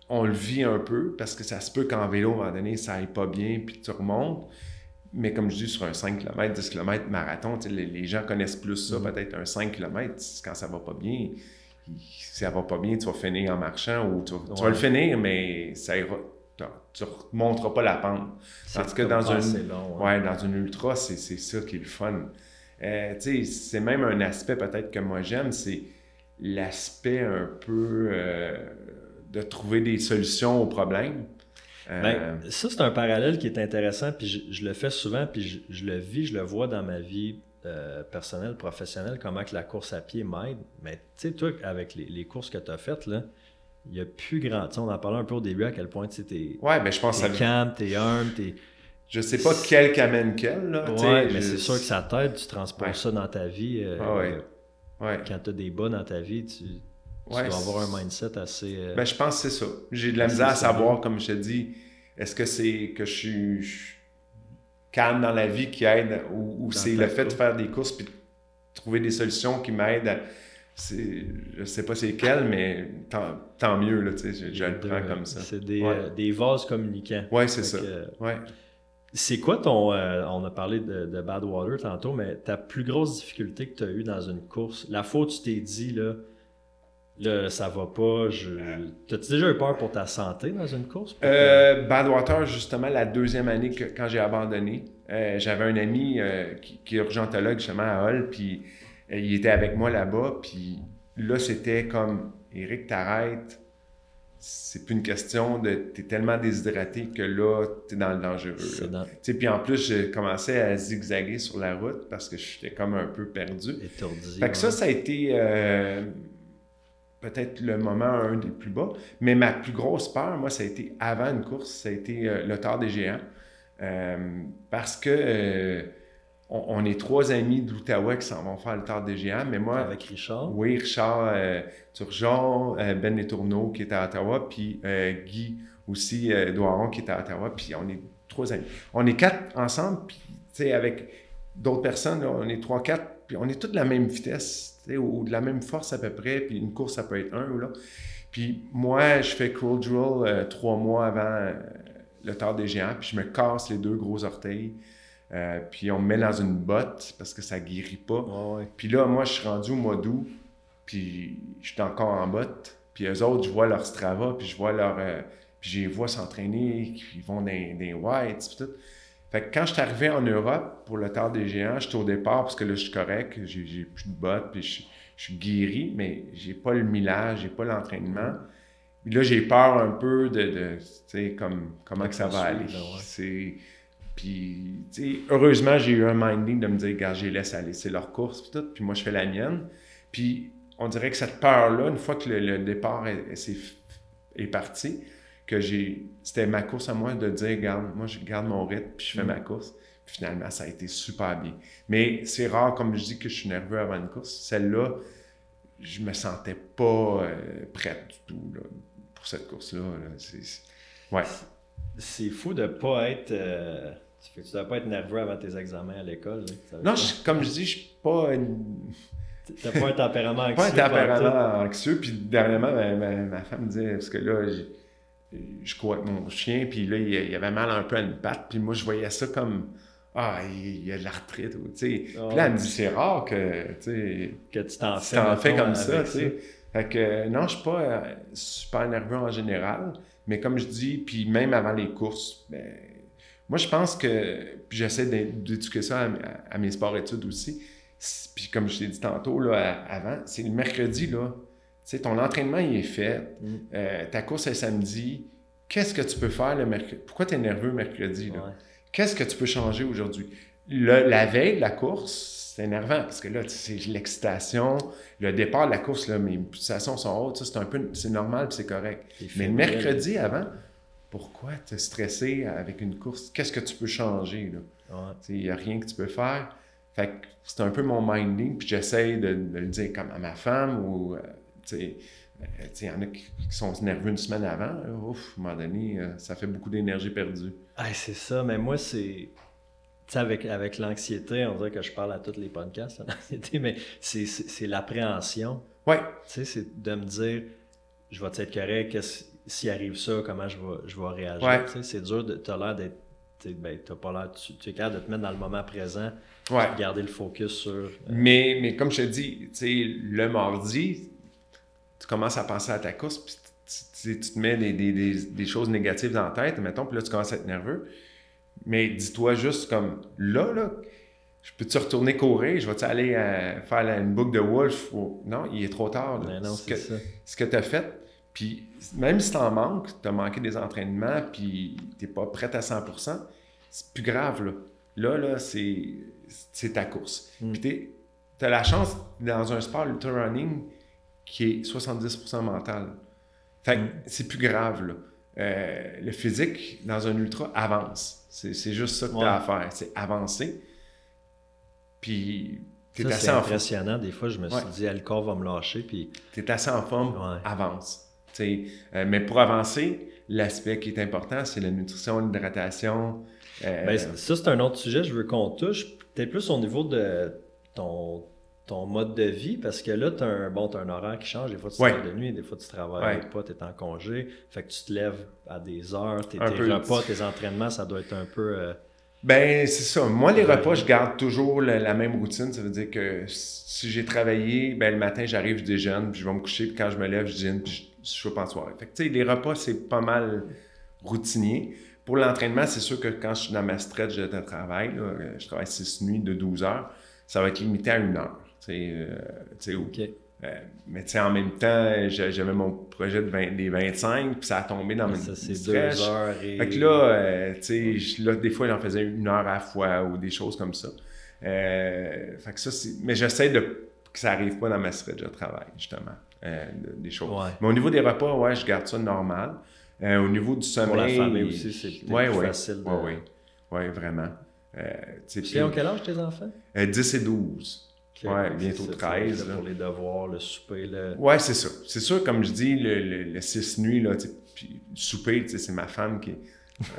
on le vit un peu parce que ça se peut qu'en vélo, à un moment donné, ça aille pas bien puis tu remontes. Mais comme je dis, sur un 5 km, 10 km marathon, les, les, gens connaissent plus ça, mm. peut-être un 5 km, quand ça va pas bien ça va pas bien, tu vas finir en marchant ou tu, vas le finir, mais ça ira, tu ne remonteras pas la pente. Parce que dans une, ouais. dans une ultra, c'est ça qui est le fun. Euh, c'est même un aspect peut-être que moi j'aime, c'est l'aspect un peu euh, de trouver des solutions aux problèmes. Euh, ben, ça, c'est un parallèle qui est intéressant, puis je, le fais souvent, puis je, je, le vis, je le vois dans ma vie euh, personnel, professionnel, comment que la course à pied m'aide. Mais tu sais, toi, avec les, courses que tu as faites, là, il n'y a plus grand. Tu on en parlait un peu au début à quel point tu es. Ouais, ben je pense es calme, t'es humble, t'es. Je sais pas quel qu'amène quel, là. Ouais, mais c'est sûr que ça t'aide, tu transposes ça dans ta vie. Euh, ah ouais. ouais. Quand tu as des bas dans ta vie, tu, tu dois avoir un mindset assez. Euh, ben, je pense que c'est ça. J'ai de la misère à savoir, comme je te dis, est-ce que c'est que je suis calme dans la vie qui aide ou, c'est le fait de faire des courses puis de trouver des solutions qui m'aident à, je sais pas c'est quel, mais tant, mieux, là, je, je le prends comme ça. C'est des, euh, des, vases communicants. Oui, c'est ça. ouais. C'est quoi ton. Euh, on a parlé de, de Badwater tantôt, mais ta plus grosse difficulté que tu as eue dans une course, la fois où tu t'es dit, là, Là, ça va pas. Je... T'as-tu déjà eu peur pour ta santé dans une course? Euh, Badwater, justement, la deuxième année que, quand j'ai abandonné, euh, j'avais un ami euh, qui, est urgentologue justement à Hull, puis euh, il était avec moi là-bas, puis là, c'était comme Eric, t'arrêtes. C'est plus une question de. T'es tellement déshydraté que là, t'es dans le dangereux. Puis en plus, j'ai commencé à zigzaguer sur la route parce que j'étais comme un peu perdu. Étourdi. Fait que ça, ça a été peut-être le moment un des plus bas. Mais ma plus grosse peur, moi, ça a été avant une course, ça a été euh, le tard des géants. Euh, parce que euh, on, est trois amis de l'Outaouais qui s'en vont faire le tard des géants, mais moi... Avec Richard? Oui, Richard Turgeon, Ben Letourneau qui est à Ottawa, puis Guy aussi, Douaron qui est à Ottawa, puis on est trois amis. On est quatre ensemble, puis avec d'autres personnes, on est trois, quatre, puis on est tous de la même vitesse ou, de la même force à peu près, puis une course, ça peut être un ou là. Puis moi, je fais crawl drill euh, trois mois avant euh, le tard des géants, puis je me casse les deux gros orteils. Euh, puis on me met dans une botte parce que ça guérit pas. Puis là, moi, je suis rendu au mois d'août, puis je suis encore en botte. Puis eux autres, je vois leur Strava, puis je vois leur... puis je les vois s'entraîner, ils vont dans des whites, puis tout. Fait que quand je suis arrivé en Europe pour le tard des géants, j'étais au départ parce que là, je suis correct, j'ai plus de bottes, puis je, suis guéri, mais j'ai pas le millage, j'ai pas l'entraînement. Puis là, j'ai peur un peu de, de tu sais, comme, comment que ça va aller. C'est... Puis, tu sais, heureusement, j'ai eu un minding de me dire, gars, je les laisse aller, c'est leur course, puis tout, puis moi, je fais la mienne. Puis, on dirait que cette peur-là, une fois que le, départ est, est parti, que j'ai. C'était ma course à moi de dire, regarde, moi, je garde mon rythme, puis je fais mm. ma course. Puis finalement, ça a été super bien. Mais c'est rare, comme je dis, que je suis nerveux avant une course. Celle-là, je me sentais pas euh, prête du tout pour cette course-là. C'est, ouais. C'est fou de pas être. Euh, tu ne dois pas être nerveux avant tes examens à l'école. Non, comme je dis, je suis pas. Une... T'as pas un tempérament anxieux. *laughs* Pas un tempérament anxieux. Puis dernièrement, ma, ma, femme me disait, parce que là, je courais avec mon chien, puis là, il, avait mal un peu à une patte, puis moi, je voyais ça comme Ah, il, y a de l'arthrite, tu sais. Puis là, elle me dit C'est rare que, tu que tu t'en fais, comme ça, tu sais. Fait que non, je suis pas euh, super nerveux en général, mais comme je dis, puis même avant les courses, ben, moi, je pense que, puis j'essaie d'éduquer ça à, mes sports-études aussi, puis comme je t'ai dit tantôt, là, avant, c'est le mercredi, là, sais, ton entraînement, il est fait. Mm. Euh, ta course est samedi. Qu'est-ce que tu peux faire le mercredi? Pourquoi tu es nerveux mercredi? Qu'est-ce que tu peux changer aujourd'hui? La veille de la course, c'est énervant parce que là, c'est l'excitation. Le départ de la course, là, mes pulsations sont hautes. C'est un peu, c'est normal c'est correct. Mais le mercredi avant, pourquoi te stresser avec une course? Qu'est-ce que tu peux changer? Il n'y a rien que tu peux faire. Fait c'est un peu mon minding, puis j'essaie de, le dire comme à ma femme ou euh, il euh, y en a qui, sont nerveux une semaine avant. Ouf, à un moment donné, euh, ça fait beaucoup d'énergie perdue. c'est ça, mais moi, c'est. avec, avec l'anxiété, on dirait que je parle à tous les podcasts, *laughs* l'anxiété, mais c'est l'appréhension. Oui. C'est de me dire, je vais être correct, s'il arrive ça, comment je vais, je vais réagir? C'est dur, tu as l'air d'être. Ben, pas l'air, tu, es capable de te mettre dans le moment présent, ouais. garder le focus sur. Euh, mais, mais comme je te dis, le mardi, tu commences à penser à ta course, puis tu, te mets des, choses négatives dans la tête, mettons, puis là, tu commences à être nerveux. Mais dis-toi juste comme là, là, je peux-tu retourner courir? Je vais-tu aller euh, faire une boucle de Wolf? Non, il est trop tard. non, ce, que, ce que tu as fait, puis même si tu en manques, tu as manqué des entraînements, puis tu n'es pas prêt à 100 c'est plus grave. Là. Là, là, c'est, ta course. Mm. Puis tu as la chance, dans un sport ultra running, qui est 70% mental. Fait que Mm. c'est plus grave, là. Euh, le physique, dans un ultra, avance. C'est, c'est juste ça que tu Ouais. as à faire. C'est avancer. Puis tu Ça, es c'est assez forme. impressionnant. Des fois, je me suis Ouais. dit, ah, le corps va me lâcher. Puis, T'es assez en forme, Ouais. avance. Tu euh, mais pour avancer, l'aspect qui est important, c'est la nutrition, l'hydratation. euh, ben, ça, c'est un autre sujet. Je veux qu'on touche. Peut-être plus au niveau de ton, ton mode de vie. Parce que là, tu as un, bon, un horaire qui change. Des fois, tu Ouais. travailles de nuit. Des fois, tu travailles Ouais. pas. Tu es en congé. Fait que tu te lèves à des heures. Tes, repas, tes entraînements, ça doit être un peu. euh, Ben, c'est ça. Moi, les repas, je garde toujours la, la même routine. Ça veut dire que si j'ai travaillé, ben, le matin, j'arrive, je déjeune, puis je vais me coucher, puis quand je me lève, je dîne, puis je, je en soirée. Fait que, tu sais, les repas, c'est pas mal routinier. Pour l'entraînement, c'est sûr que quand je suis dans ma stretch de travail, là, je travaille 6 nuits de 12 heures, ça va être limité à une heure. Euh, euh, mais tu sais, en même temps, j'a- j'avais mon projet de 20 des 25, puis ça a tombé dans Ça, mes c'est stretch. deux heures et. Fait que là, euh, tu sais, je- là, des fois, j'en faisais une heure à la fois ou des choses comme ça. Fait que ça, c'est... Mais j'essaie de que ça arrive pas dans ma stretch de travail, justement, de- des choses. Ouais. Mais au niveau des repas, ouais, je garde ça normal. Au niveau du sommeil... Pour la famille aussi, c'est ouais, plus ouais, facile de- Ouais, ouais. Ouais, vraiment. Euh, ils ont quel âge tes enfants? euh, 10 et 12. Ouais, bientôt ça, 13, tu sais, là. Pour les devoirs, le souper, le. Ouais, c'est ça. C'est sûr, comme je dis, le, le, le six nuits, là, puis le souper, c'est ma femme qui,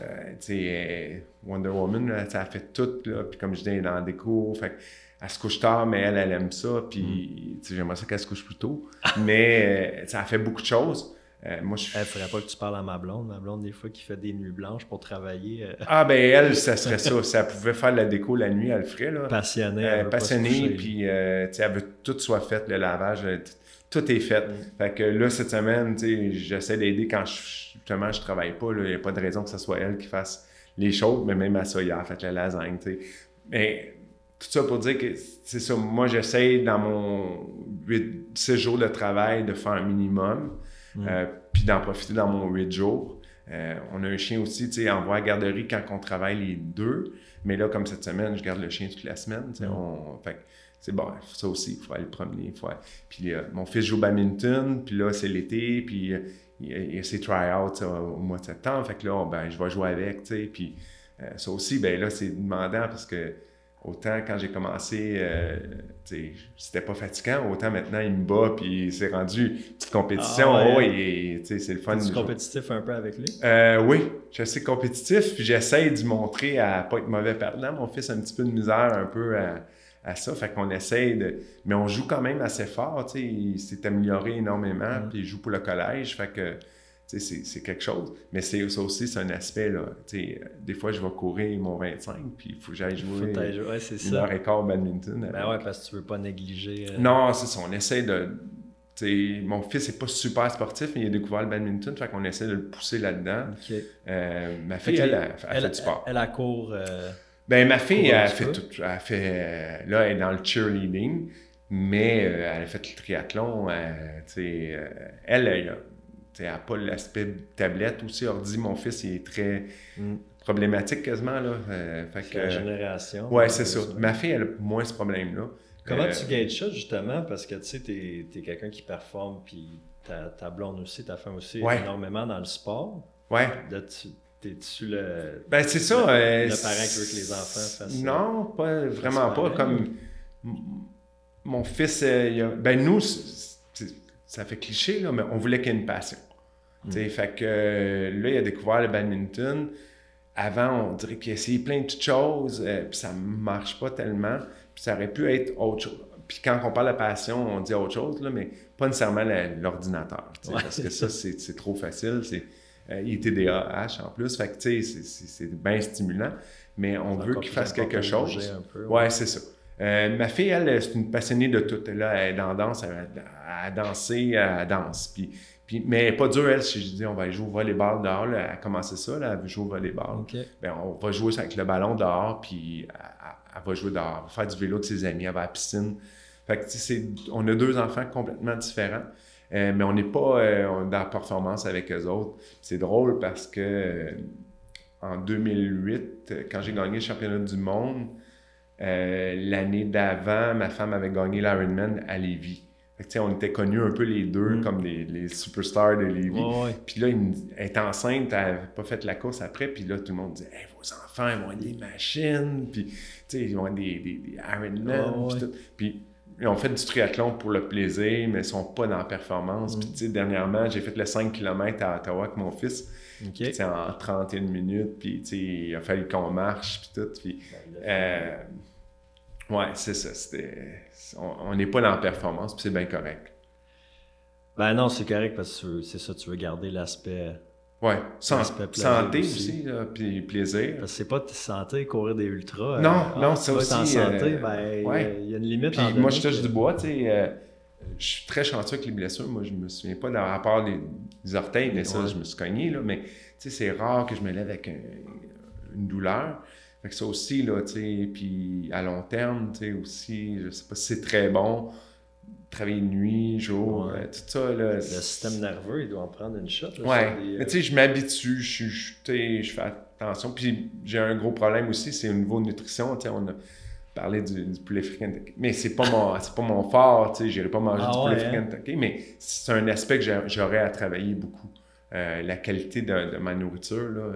euh, sais, Wonder Woman, là, elle fait tout, là, puis comme je dis, elle est dans des cours, fait elle se couche tard, mais elle, elle aime ça, puis, sais, j'aimerais ça qu'elle se couche plus tôt, mais, euh, tu sais, elle fait beaucoup de choses. Euh, moi, je Il faudrait pas que tu parles à ma blonde. Ma blonde, des fois, qui fait des nuits blanches pour travailler. euh, Ah, ben, elle, ça serait ça. Si elle pouvait faire de la déco la nuit, elle le ferait, là. passionnée. Euh, passionnée, puis euh, elle veut que tout soit fait, le lavage, tout est fait. Mm. Fait que là, cette semaine, j'essaie d'aider quand je, justement je travaille pas. Il n'y a pas de raison que ce soit elle qui fasse les choses, mais même à ça, hier, fait la lasagne. Mais tout ça pour dire que c'est ça, moi, j'essaie dans mon 8, 6 jours de travail de faire un minimum, Mm. euh, puis d'en profiter dans mon 8 jours. Euh, on a un chien aussi, tu sais, en voie à garderie quand on travaille les deux. Mais là, comme cette semaine, je garde le chien toute la semaine. Mm. on- fait que c'est bon, ça aussi, il faut aller le promener. Faut aller- Puis euh, mon fils joue au badminton, puis là, c'est l'été, puis euh, il y a- ses try-outs au mois de septembre. Fait que là, ben, je vais jouer avec, tu sais. Puis euh, ça aussi, ben là, c'est demandant parce que autant quand j'ai commencé, euh, tu c'était pas fatigant, autant maintenant, il me bat, puis c'est rendu petite compétition. Ah ouais. oh, tu c'est le fun. De jouer. compétitif un peu avec lui? Euh, oui, je suis assez compétitif, puis j'essaie d'y montrer à pas être mauvais perdant. Mon fils a un petit peu de misère un peu à, à ça, fait qu'on essaie de... Mais on joue quand même assez fort, tu sais, il s'est amélioré énormément, Mm. puis il joue pour le collège, fait que, tu sais, c'est- quelque chose. Mais c'est ça aussi, c'est un aspect, là, des fois, je vais courir mon 25, puis il faut que j'aille Faut jouer jouer. Ouais, une ça. heure et quart au badminton. Ben ouais, parce que tu veux pas négliger. euh, Non, c'est ça. On essaie de. mon fils n'est pas super sportif, mais il a découvert le badminton, fait qu'on essaie de le pousser là-dedans. Euh, ma fille, elle, elle, elle fait du sport. Elle, elle court. euh, Ben, ma fille, elle fait tout. Elle fait. euh, là, elle est dans le cheerleading, mais euh, elle a fait le triathlon. euh, euh, elle, elle, a- elle n'a pas l'aspect tablette aussi. Ordi, mon fils, il est très Mm. problématique quasiment. Là. Euh, fait que, la génération. ouais, c'est ça. malheureusement. Ma fille, elle a moins ce problème-là. Comment Euh, tu gages ça justement? Parce que tu sais, t'es es, quelqu'un qui performe, puis ta, ta blonde aussi, ta femme aussi, Ouais. énormément dans le sport. Ouais. Là, tu t'es-tu le. Ben, c'est ça. euh, le parent qui veut que les enfants fassent ça. Non, pas, vraiment pas. Comme mon fils, euh, il a- ben nous, ça fait cliché, là, mais on voulait qu'il y ait une passion. Mm. Tu sais, Fait que là, il a découvert le badminton. Avant, on dirait qu'il a essayé plein de petites choses, euh, puis ça marche pas tellement. Puis ça aurait pu être autre chose. Puis quand on parle de passion, on dit autre chose, là, mais pas nécessairement l'ordinateur. Ouais, parce que ça, c'est trop facile. C'est, euh, il est TDAH en plus. Fait que, tu sais, c'est- bien stimulant. Mais on veut qu'il fasse quelque chose. peu, Ouais, c'est ça. Euh, ma fille, elle, c'est une passionnée de tout. Là, elle est dans la danse, elle, a dansé, elle danse. Puis, puis, mais elle est pas dure, elle, si je dis on va aller jouer au volleyball dehors. Là, elle a commencé ça, là, elle veut jouer au volleyball. Ok. Ben, on va jouer avec le ballon dehors, puis elle, va jouer dehors, elle va faire du vélo de ses amis, elle va à la piscine. Fait que, tu sais, c'est- on a deux enfants complètement différents, euh, mais on n'est pas euh, dans la performance avec eux autres. C'est drôle parce que euh, en 2008, quand j'ai gagné le championnat du monde, euh, l'année d'avant, ma femme avait gagné l'Ironman à Lévis. On était connus un peu les deux Mm. comme les, les superstars de Lévis. Ouais. Puis là, elle est enceinte, elle n'avait pas fait la course après. Puis là, tout le monde disait hey, vos enfants, ils vont être des machines. Puis, tu sais, ils vont être des, des, des Ironman. Puis ouais. tout. Puis, ils ont fait du triathlon pour le plaisir, mais ils sont pas dans la performance. Mm. Puis, tu sais, dernièrement, j'ai fait le 5 km à Ottawa avec mon fils. OK. Puis, tu sais, en 31 minutes. Puis, tu sais, il a fallu qu'on marche. Puis tout. Puis, euh, ouais, c'est ça. C'était, on n'est pas dans la performance. Puis, c'est bien correct. Ben non, c'est correct parce que c'est ça, tu veux garder l'aspect. Plaisir santé aussi. aussi, puis plaisir. Parce que c'est pas de santé, courir des ultras. euh, Non, ah, non, vas être en aussi, santé, euh, ben, ouais. il y a une limite. Puis moi, je touche du bois, tu sais. euh, je suis très chanceux avec les blessures. Moi, je me souviens pas d'avoir, à part les, les orteils, mais ça, je me suis cogné, là. Mais, tu sais, c'est rare que je me lève avec un- une douleur. Fait que ça aussi, là, tu sais. Puis à long terme, tu sais, aussi, je sais pas si c'est très bon. Travailler nuit, jour, Ouais. euh, tout ça, là. Le système nerveux, il doit en prendre une shot. là, Ouais, des, mais euh, tu sais, je m'habitue, je, fais attention. Puis j'ai un gros problème aussi, c'est au niveau de nutrition. Tu sais, on a parlé du, du poulet Kentucky, mais c'est pas mon, *laughs* c'est pas mon fort. Tu sais, j'irai pas manger Ah du poulet ouais, hein? Mais c'est un aspect que j'aurais à travailler beaucoup. Euh, la qualité de, de ma nourriture, là.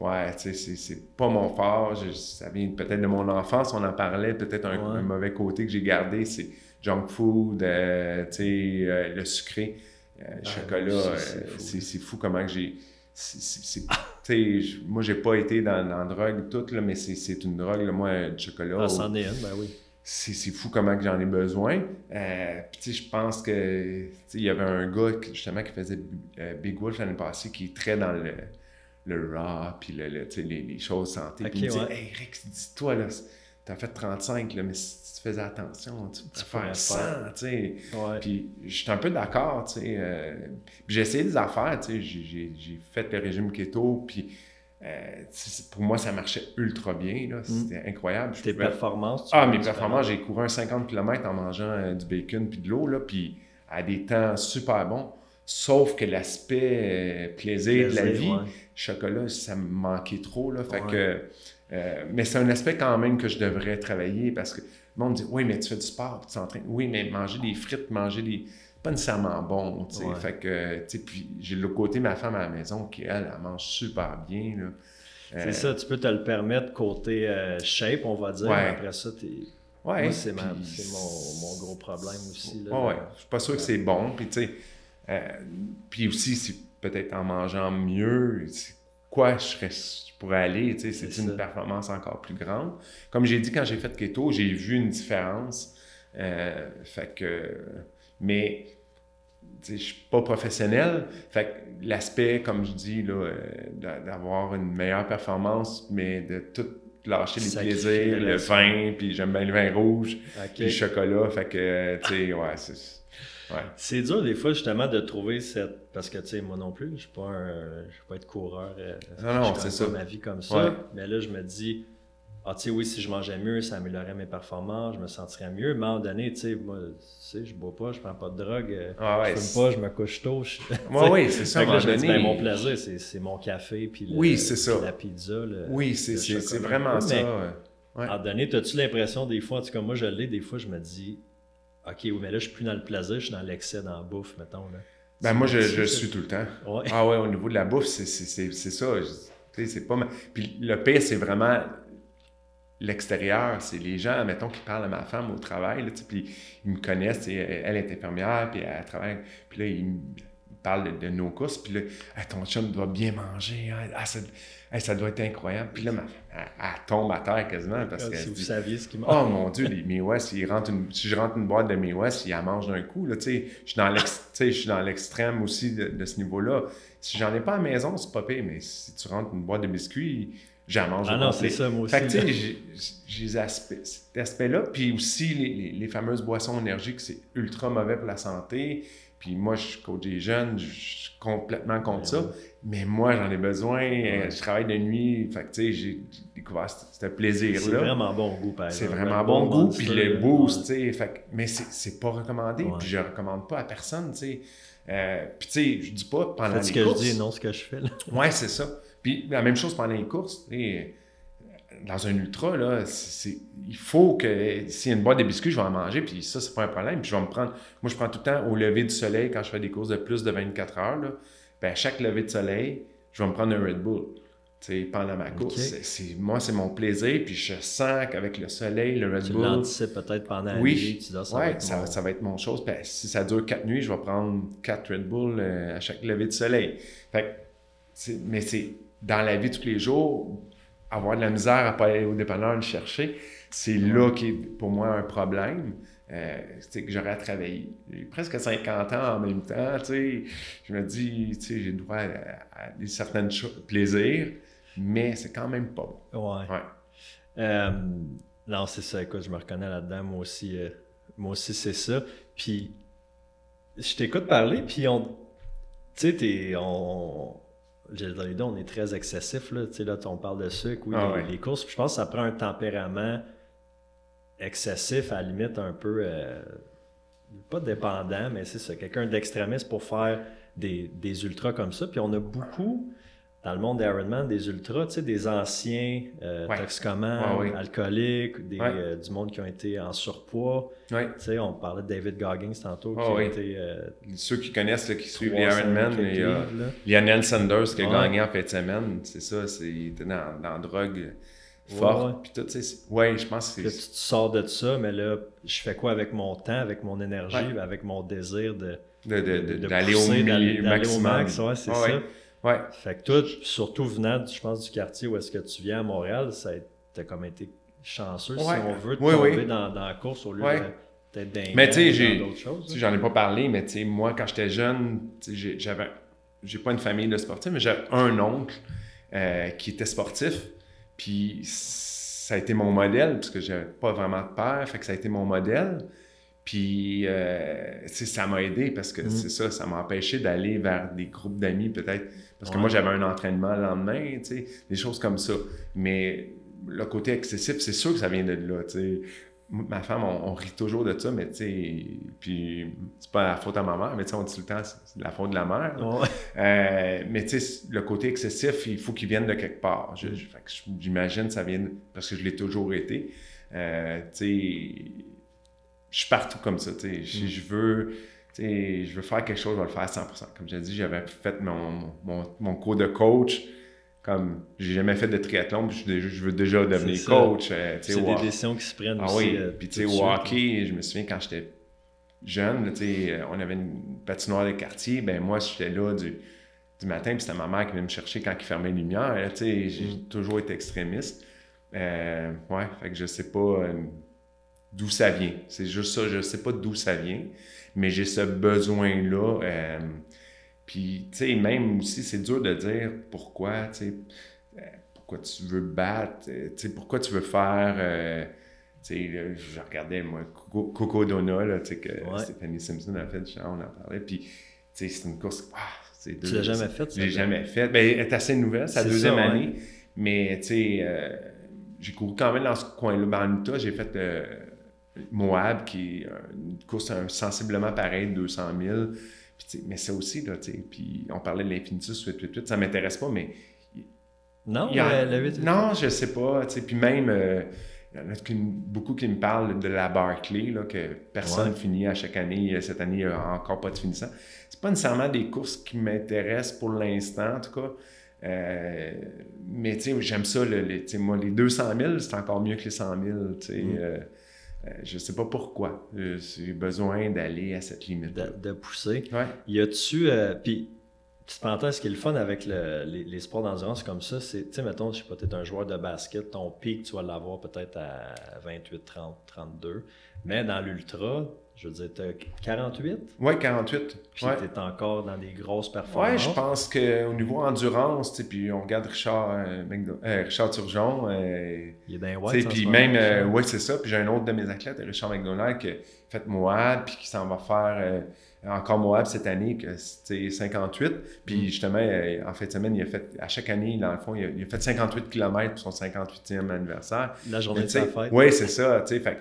Ouais, tu sais, c'est- c'est pas mon fort. Je- ça vient peut-être de mon enfance, on en parlait. Peut-être un, Ouais. un mauvais côté que j'ai gardé, c'est junk food, euh, tu sais, euh, le sucré. Euh, le Ah, chocolat, ça, euh, c'est fou. c'est c'est fou comment que j'ai. c'est- c'est- c'est- tu sais, je- moi, j'ai pas été dans, dans la drogue toute, là, mais c'est- c'est une drogue, là, moi, du chocolat. Ah, c'en est une, ben oui. c'est c'est fou comment que j'en ai besoin. Euh, Puis, tu sais, je pense que, il y avait un gars, justement, qui faisait euh, Big Wolf l'année passée, qui est très dans le, le raw, puis le, le- les, les choses santé. Ok, puis il me dit, hey, Rick, dis-toi, là, t'as fait 35, là, mais si tu faisais attention, tu pourrais faire 100, faire. tu sais. Puis je suis un peu d'accord, tu sais. euh, j'ai essayé des affaires, tu sais. J'ai- fait le régime keto, puis euh, pour moi, ça marchait ultra bien, là. C'était incroyable. Tes pouvais- performances. tu ah, mes performances, j'ai couru un 50 km en mangeant euh, du bacon puis de l'eau, là, puis à des temps super bons. Sauf que l'aspect plaisir, de la vie, ouais. Chocolat, ça me manquait trop, là. Fait Ouais. que... euh, mais c'est un aspect quand même que je devrais travailler parce que le monde dit Oui, mais tu fais du sport, tu t'entraînes. Oui, mais manger des frites, manger des. pas nécessairement bon, tu sais. Ouais. Fait que, puis j'ai de l'autre côté ma femme à la maison qui, elle, elle mange super bien, là. Euh, C'est ça, tu peux te le permettre côté euh, shape, on va dire. Ouais. mais Après ça, t'es. Ouais, Moi, c'est mon, mon gros problème aussi. Là, Ouais, ouais. Je suis pas sûr que c'est bon. Puis, tu sais, euh, puis aussi, c'est peut-être en mangeant mieux, quoi je, serais, je pourrais aller, c'est une ça. performance encore plus grande. Comme j'ai dit, quand j'ai fait keto, j'ai vu une différence. Euh, fait que, mais, je suis pas professionnel. Fait que l'aspect, comme je dis, euh, d'a- d'avoir une meilleure performance, mais de tout lâcher les Sacrifier plaisirs, le vin, puis j'aime bien le vin rouge, puis le chocolat. Fait que, tu sais, ouais, c'est. Ouais. C'est dur des fois justement de trouver cette. Parce que tu sais, moi non plus, je suis pas un. Je vais pas être coureur. euh, Non, non, c'est ça. ma vie comme ça. Ouais. Mais là, je me dis. Ah, tu sais, oui, si je mangeais mieux, ça améliorerait mes performances, je me sentirais mieux. Mais à un moment donné, tu sais, moi, tu sais, je bois pas, je prends pas de drogue, euh, Ah ouais, je fume pas, je me couche tôt. je- *laughs* Ouais, oui, c'est ça, là, je me dis, ben, mon plaisir, c'est, c'est mon café, puis, le- Oui, c'est ça. puis la pizza. le- Oui, c'est vraiment Mais, ça. Ouais. À un moment donné, as-tu l'impression, des fois, en tout cas, moi, je l'ai, des fois, je me dis, OK, oui, mais là, je suis plus dans le plaisir, je suis dans l'excès dans la bouffe, mettons. Là. Ben, moi, je, suis tout le temps. Ouais. Ah ouais, au niveau de la bouffe, c'est ça. C'est pas. Puis le pire, c'est vraiment l'extérieur. C'est les gens, mettons, qui parlent à ma femme au travail, là, puis ils me connaissent. Elle est infirmière, puis elle travaille. Puis là, ils me parlent de, de nos courses. Puis là, Ah, ton chum doit bien manger. hein. Ah, ça, ah, ça doit être incroyable. Puis là, elle, elle tombe à terre quasiment parce qu'elle si vous dit saviez ce qui Oh manque. mon Dieu, les Mee West, ils rentrent une- si je rentre une boîte de Mee West, ils la mangent d'un coup. Là, je suis dans l'extrême aussi de, de ce niveau-là. Si j'en ai pas à la maison, c'est pas pire, mais si tu rentres une boîte de biscuits, j'en mange Ah non, c'est ça, moi aussi. Fait que, tu là. sais, j'ai- cet aspect-là. Puis aussi, les, les- les fameuses boissons énergiques, c'est ultra mauvais pour la santé. Puis moi, je coach des jeunes, je suis complètement contre ça. Mais moi, j'en ai besoin. euh, Je travaille de nuit. Fait que, tu sais, j'ai découvert ce, ce plaisir-là. C'est vraiment bon goût, par C'est exemple. vraiment Un bon goût, puis le boost, tu sais. fait que- Mais c'est- c'est pas recommandé, puis je recommande pas à personne, tu sais. Euh, puis tu sais, je dis pas pendant Faites ce les que courses. je dis et non ce que je fais. Là. Ouais, c'est ça. Puis la même chose pendant les courses. Dans un ultra, là, c'est, il faut que s'il y a une boîte de biscuits, je vais en manger, puis ça, c'est pas un problème. Puis je vais me prendre. Moi, je prends tout le temps au lever du soleil quand je fais des courses de plus de 24 heures. Là, ben, à chaque lever de soleil, je vais me prendre un Red Bull pendant ma course. C'est, moi, c'est mon plaisir, puis je sens qu'avec le soleil, le Red tu Bull. l'anticipes peut-être pendant la oui, nuit, tu dis, ça, va être ça, ça, va être mon chose. Puis, si ça dure quatre nuits, je vais prendre quatre Red Bull euh, à chaque lever de soleil. Fait, mais c'est dans la vie de tous les jours, avoir de la misère à pas aller au dépanneur le chercher, c'est là qui est pour moi un problème. Euh, c'est que j'aurais à travailler. J'ai presque 50 ans en même temps. Je me dis, j'ai droit à, à, certains plaisirs, mais c'est quand même pas bon. Ouais. Euh, non, c'est ça. Écoute, je me reconnais là-dedans. Moi aussi, euh, moi aussi c'est ça. Puis, je t'écoute parler, puis on... Tu sais, on les deux, on est très excessif. Là, là on parle de sucre, oui, ah les, courses. je pense que ça prend un tempérament excessif, à la limite un peu, euh, pas dépendant, mais c'est ça, quelqu'un d'extrémiste pour faire des, des, ultras comme ça. Puis on a beaucoup, dans le monde d'Ironman, des ultras, tu sais, des anciens euh, toxicomanes, alcooliques, des, euh, du monde qui ont été en surpoids. Tu sais, on parlait de David Goggins tantôt, qui a été... Euh, Ceux qui connaissent, là, qui suivent les Ironman, y a Lionel Sanders qui a gagné en fin de semaine, c'est ça, il était dans, dans la drogue forte, puis tout, tu sais, ouais, je pense que, que tu sors de ça, mais là, je fais quoi avec mon temps, avec mon énergie, avec mon désir de... D'aller au, maximum. max, ouais, c'est ça. Ouais. Fait que toi, surtout venant, je pense, du quartier où est-ce que tu viens à Montréal, ça a comme été chanceux, si on veut, de tomber Dans, dans, la course au lieu de peut-être d'un Mais tu sais, j'en ai pas parlé, mais tu sais, moi, quand j'étais jeune, j'avais, j'ai pas une famille de sportifs, mais j'avais un oncle euh, qui était sportif, puis ça a été mon modèle, parce que j'avais pas vraiment de père, fait que ça a été mon modèle. Puis, euh, ça m'a aidé parce que mm. c'est ça, ça m'a empêché d'aller vers des groupes d'amis peut-être. Parce que moi, j'avais un entraînement le lendemain, tu sais, des choses comme ça. Mais le côté excessif, c'est sûr que ça vient de là, tu sais. Ma femme, on, rit toujours de ça, mais tu sais, puis c'est pas la faute à ma mère, mais tu sais, on dit tout le temps, c'est la faute de la mère. Euh, mais tu sais, le côté excessif, il faut qu'il vienne de quelque part. J'imagine que ça vient, parce que je l'ai toujours été. Euh, tu sais, je suis partout comme ça. Si mm. je veux. je veux faire quelque chose, je vais le faire à 100%. Comme j'ai dit, j'avais fait mon, mon, mon, cours de coach. Comme j'ai jamais fait de triathlon, je, je veux déjà devenir coach. Euh, c'est des décisions qui se prennent ah, Oui, euh, puis tu sais, au hockey, je me souviens quand j'étais jeune, euh, on avait une patinoire de quartier. Ben moi, j'étais là du, du matin, puis c'était ma mère qui venait me chercher quand il fermait les lumières. J'ai mm. toujours été extrémiste. ouais, fait que je sais pas d'où ça vient. C'est juste ça, je ne sais pas d'où ça vient, mais j'ai ce besoin-là. Euh, puis, tu sais, même aussi, c'est dur de dire pourquoi, tu sais, euh, pourquoi tu veux battre, euh, tu sais, pourquoi tu veux faire... tu sais, je regardais, moi, Coco Dona, là, tu sais, que Stéphanie Simpson a fait, on en parlait, puis, tu sais, c'est une course... Ah, tu l'as jamais faite? Je l'ai jamais faite. Ben, elle est assez nouvelle, c'est la deuxième année, mais, tu sais, j'ai couru quand même dans ce coin-là. Ben, en Utah, j'ai fait Moab, qui est une course sensiblement pareille, 200 000. mais ça aussi, là, puis on parlait de l'Infinitus 888, ça m'intéresse pas, mais... Non, le, Non, je sais pas, puis même... Euh, il y en a beaucoup qui me parlent de la Barclay, là, que personne finit à chaque année. Cette année, il n'y a encore pas de finissant. C'est pas nécessairement des courses qui m'intéressent pour l'instant, en tout cas. Euh, mais j'aime ça. les, moi, les 200 000, c'est encore mieux que les 100 000. Mm. Euh, je ne sais pas pourquoi. Euh, j'ai besoin d'aller à cette limite. De, de, pousser. Ouais. Y a-tu. Euh, puis, petite parenthèse, ce qui est le fun avec les, les, sports d'endurance comme ça, c'est, tu sais, mettons, je sais pas, tu es un joueur de basket, ton pic, tu vas l'avoir peut-être à 28, 30, 32. Mais dans l'ultra, je veux dire, tu as 48? Oui, 48. Puis tu es encore dans des grosses performances. Oui, je pense qu'au niveau endurance, puis on regarde Richard, euh, euh, Richard Turgeon. Euh, il est dans White. Puis même, oui, c'est ça. Puis j'ai un autre de mes athlètes, Richard McDonald, qui a fait Moab, puis qui s'en va faire encore Moab cette année, que c'est 58. Puis mm. justement, en fin de semaine, il a fait, à chaque année, dans le fond, il a, fait 58 km pour son 58e anniversaire. La journée de sa fête. Oui, c'est ça. Tu sais, fait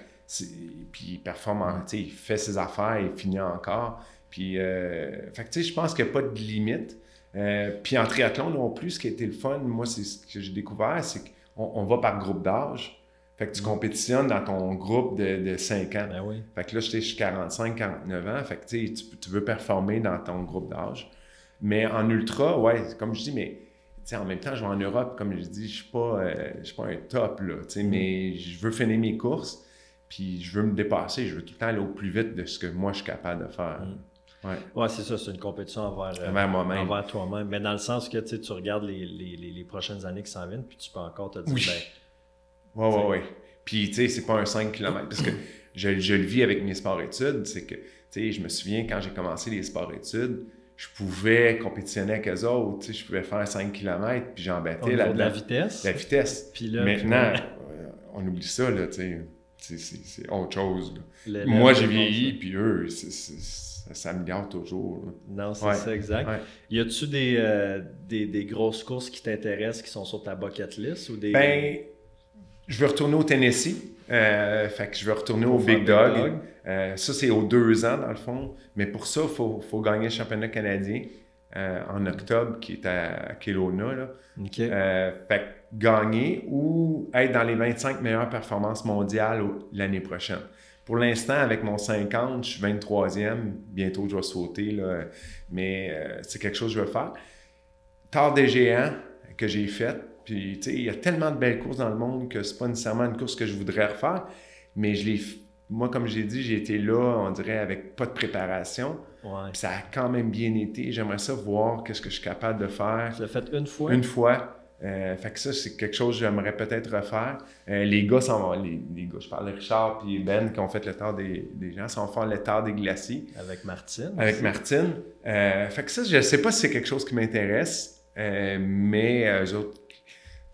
puis il performe, sais, il fait ses affaires, il finit encore. Puis, euh, fait je pense qu'il n'y a pas de limite. Euh, puis en triathlon non plus, ce qui a été le fun, moi, c'est ce que j'ai découvert, c'est qu'on on va par groupe d'âge. Fait que tu compétitionnes dans ton groupe de, de 5 ans. Ben oui. Fait que là, j'étais 45, 49 ans. Fait que tu, tu veux performer dans ton groupe d'âge. Mais en ultra, ouais, comme je dis, mais en même temps, je vais en Europe, comme je dis, je suis pas, euh, je suis pas un top, là, sais, mais je veux finir mes courses, puis je veux me dépasser, je veux tout le temps aller au plus vite de ce que moi, je suis capable de faire. Ouais. Ouais, c'est ça, c'est une compétition envers, euh, Envers toi-même. Mais dans le sens que tu regardes les, les, les, les prochaines années qui s'en viennent, puis tu peux encore te dire, Oui. ben, Ouais, ouais, ouais. Puis, tu sais, c'est pas un 5 km. Parce que je, je le vis avec mes sports-études. C'est que, tu sais, je me souviens quand j'ai commencé les sports-études, je pouvais compétitionner avec eux autres. Tu sais, je pouvais faire 5 km, puis j'embêtais de la là-dedans. vitesse. La vitesse. Puis là, Maintenant, *laughs* on oublie ça, là, tu sais. C'est- autre chose. le- Moi, j'ai vieilli, puis eux, ça s'améliore toujours. là. Non, c'est Ouais. ça, exact. Ouais. Y a-tu des, euh, des, des grosses courses qui t'intéressent, qui sont sur ta bucket list ou des. Ben, je veux retourner au Tennessee. Euh, fait que je veux retourner au Pour Big Dog. Big Dog? Euh, ça, c'est aux deux ans, dans le fond. Mais pour ça, il faut, faut gagner le championnat canadien en octobre, qui est à Kelowna. Là. Fait que gagner ou être dans les 25 meilleures performances mondiales l'année prochaine. Pour l'instant, avec mon 50, je suis 23e. Bientôt, je vais sauter. Là. Mais euh, c'est quelque chose que je veux faire. Tard des géants que j'ai fait. Puis, tu sais, il y a tellement de belles courses dans le monde que c'est pas nécessairement une course que je voudrais refaire. Mais je l'ai. Moi, comme j'ai dit, j'ai été là, on dirait, avec pas de préparation. Ouais. Ça a quand même bien été. J'aimerais ça voir qu'est-ce que je suis capable de faire. Tu l'as fait une fois? Une fois. Euh, fait que ça, c'est quelque chose que j'aimerais peut-être refaire. Euh, les gars les, les gars, je parle de Richard et Ben qui ont fait le tard des, des gens, s'en vont faire le tard des glaciers Avec Martine. avec aussi. Martine. Euh, fait que ça, je sais pas si c'est quelque chose qui m'intéresse, euh, mais eux autres,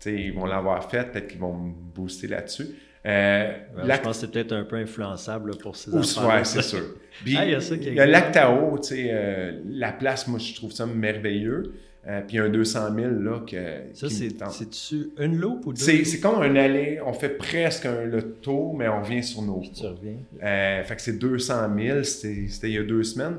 ils vont l'avoir fait, peut-être qu'ils vont me booster là-dessus. Euh, Je pense que c'est peut-être un peu influençable là, pour ces Ou- enfants. ouais, c'est sûr. *laughs* Puis, Ah, il y a a existe. Lac Tao, tu sais, euh, la place, moi, je trouve ça merveilleux. Euh, puis un 200 000 là que, Ça, c'est-tu une loupe ou deux? C'est, c'est comme un aller, on fait presque un, le tour, mais on revient sur nos Puis tu reviens. Euh, fait que c'est 200 000, c'était, c'était il y a deux semaines.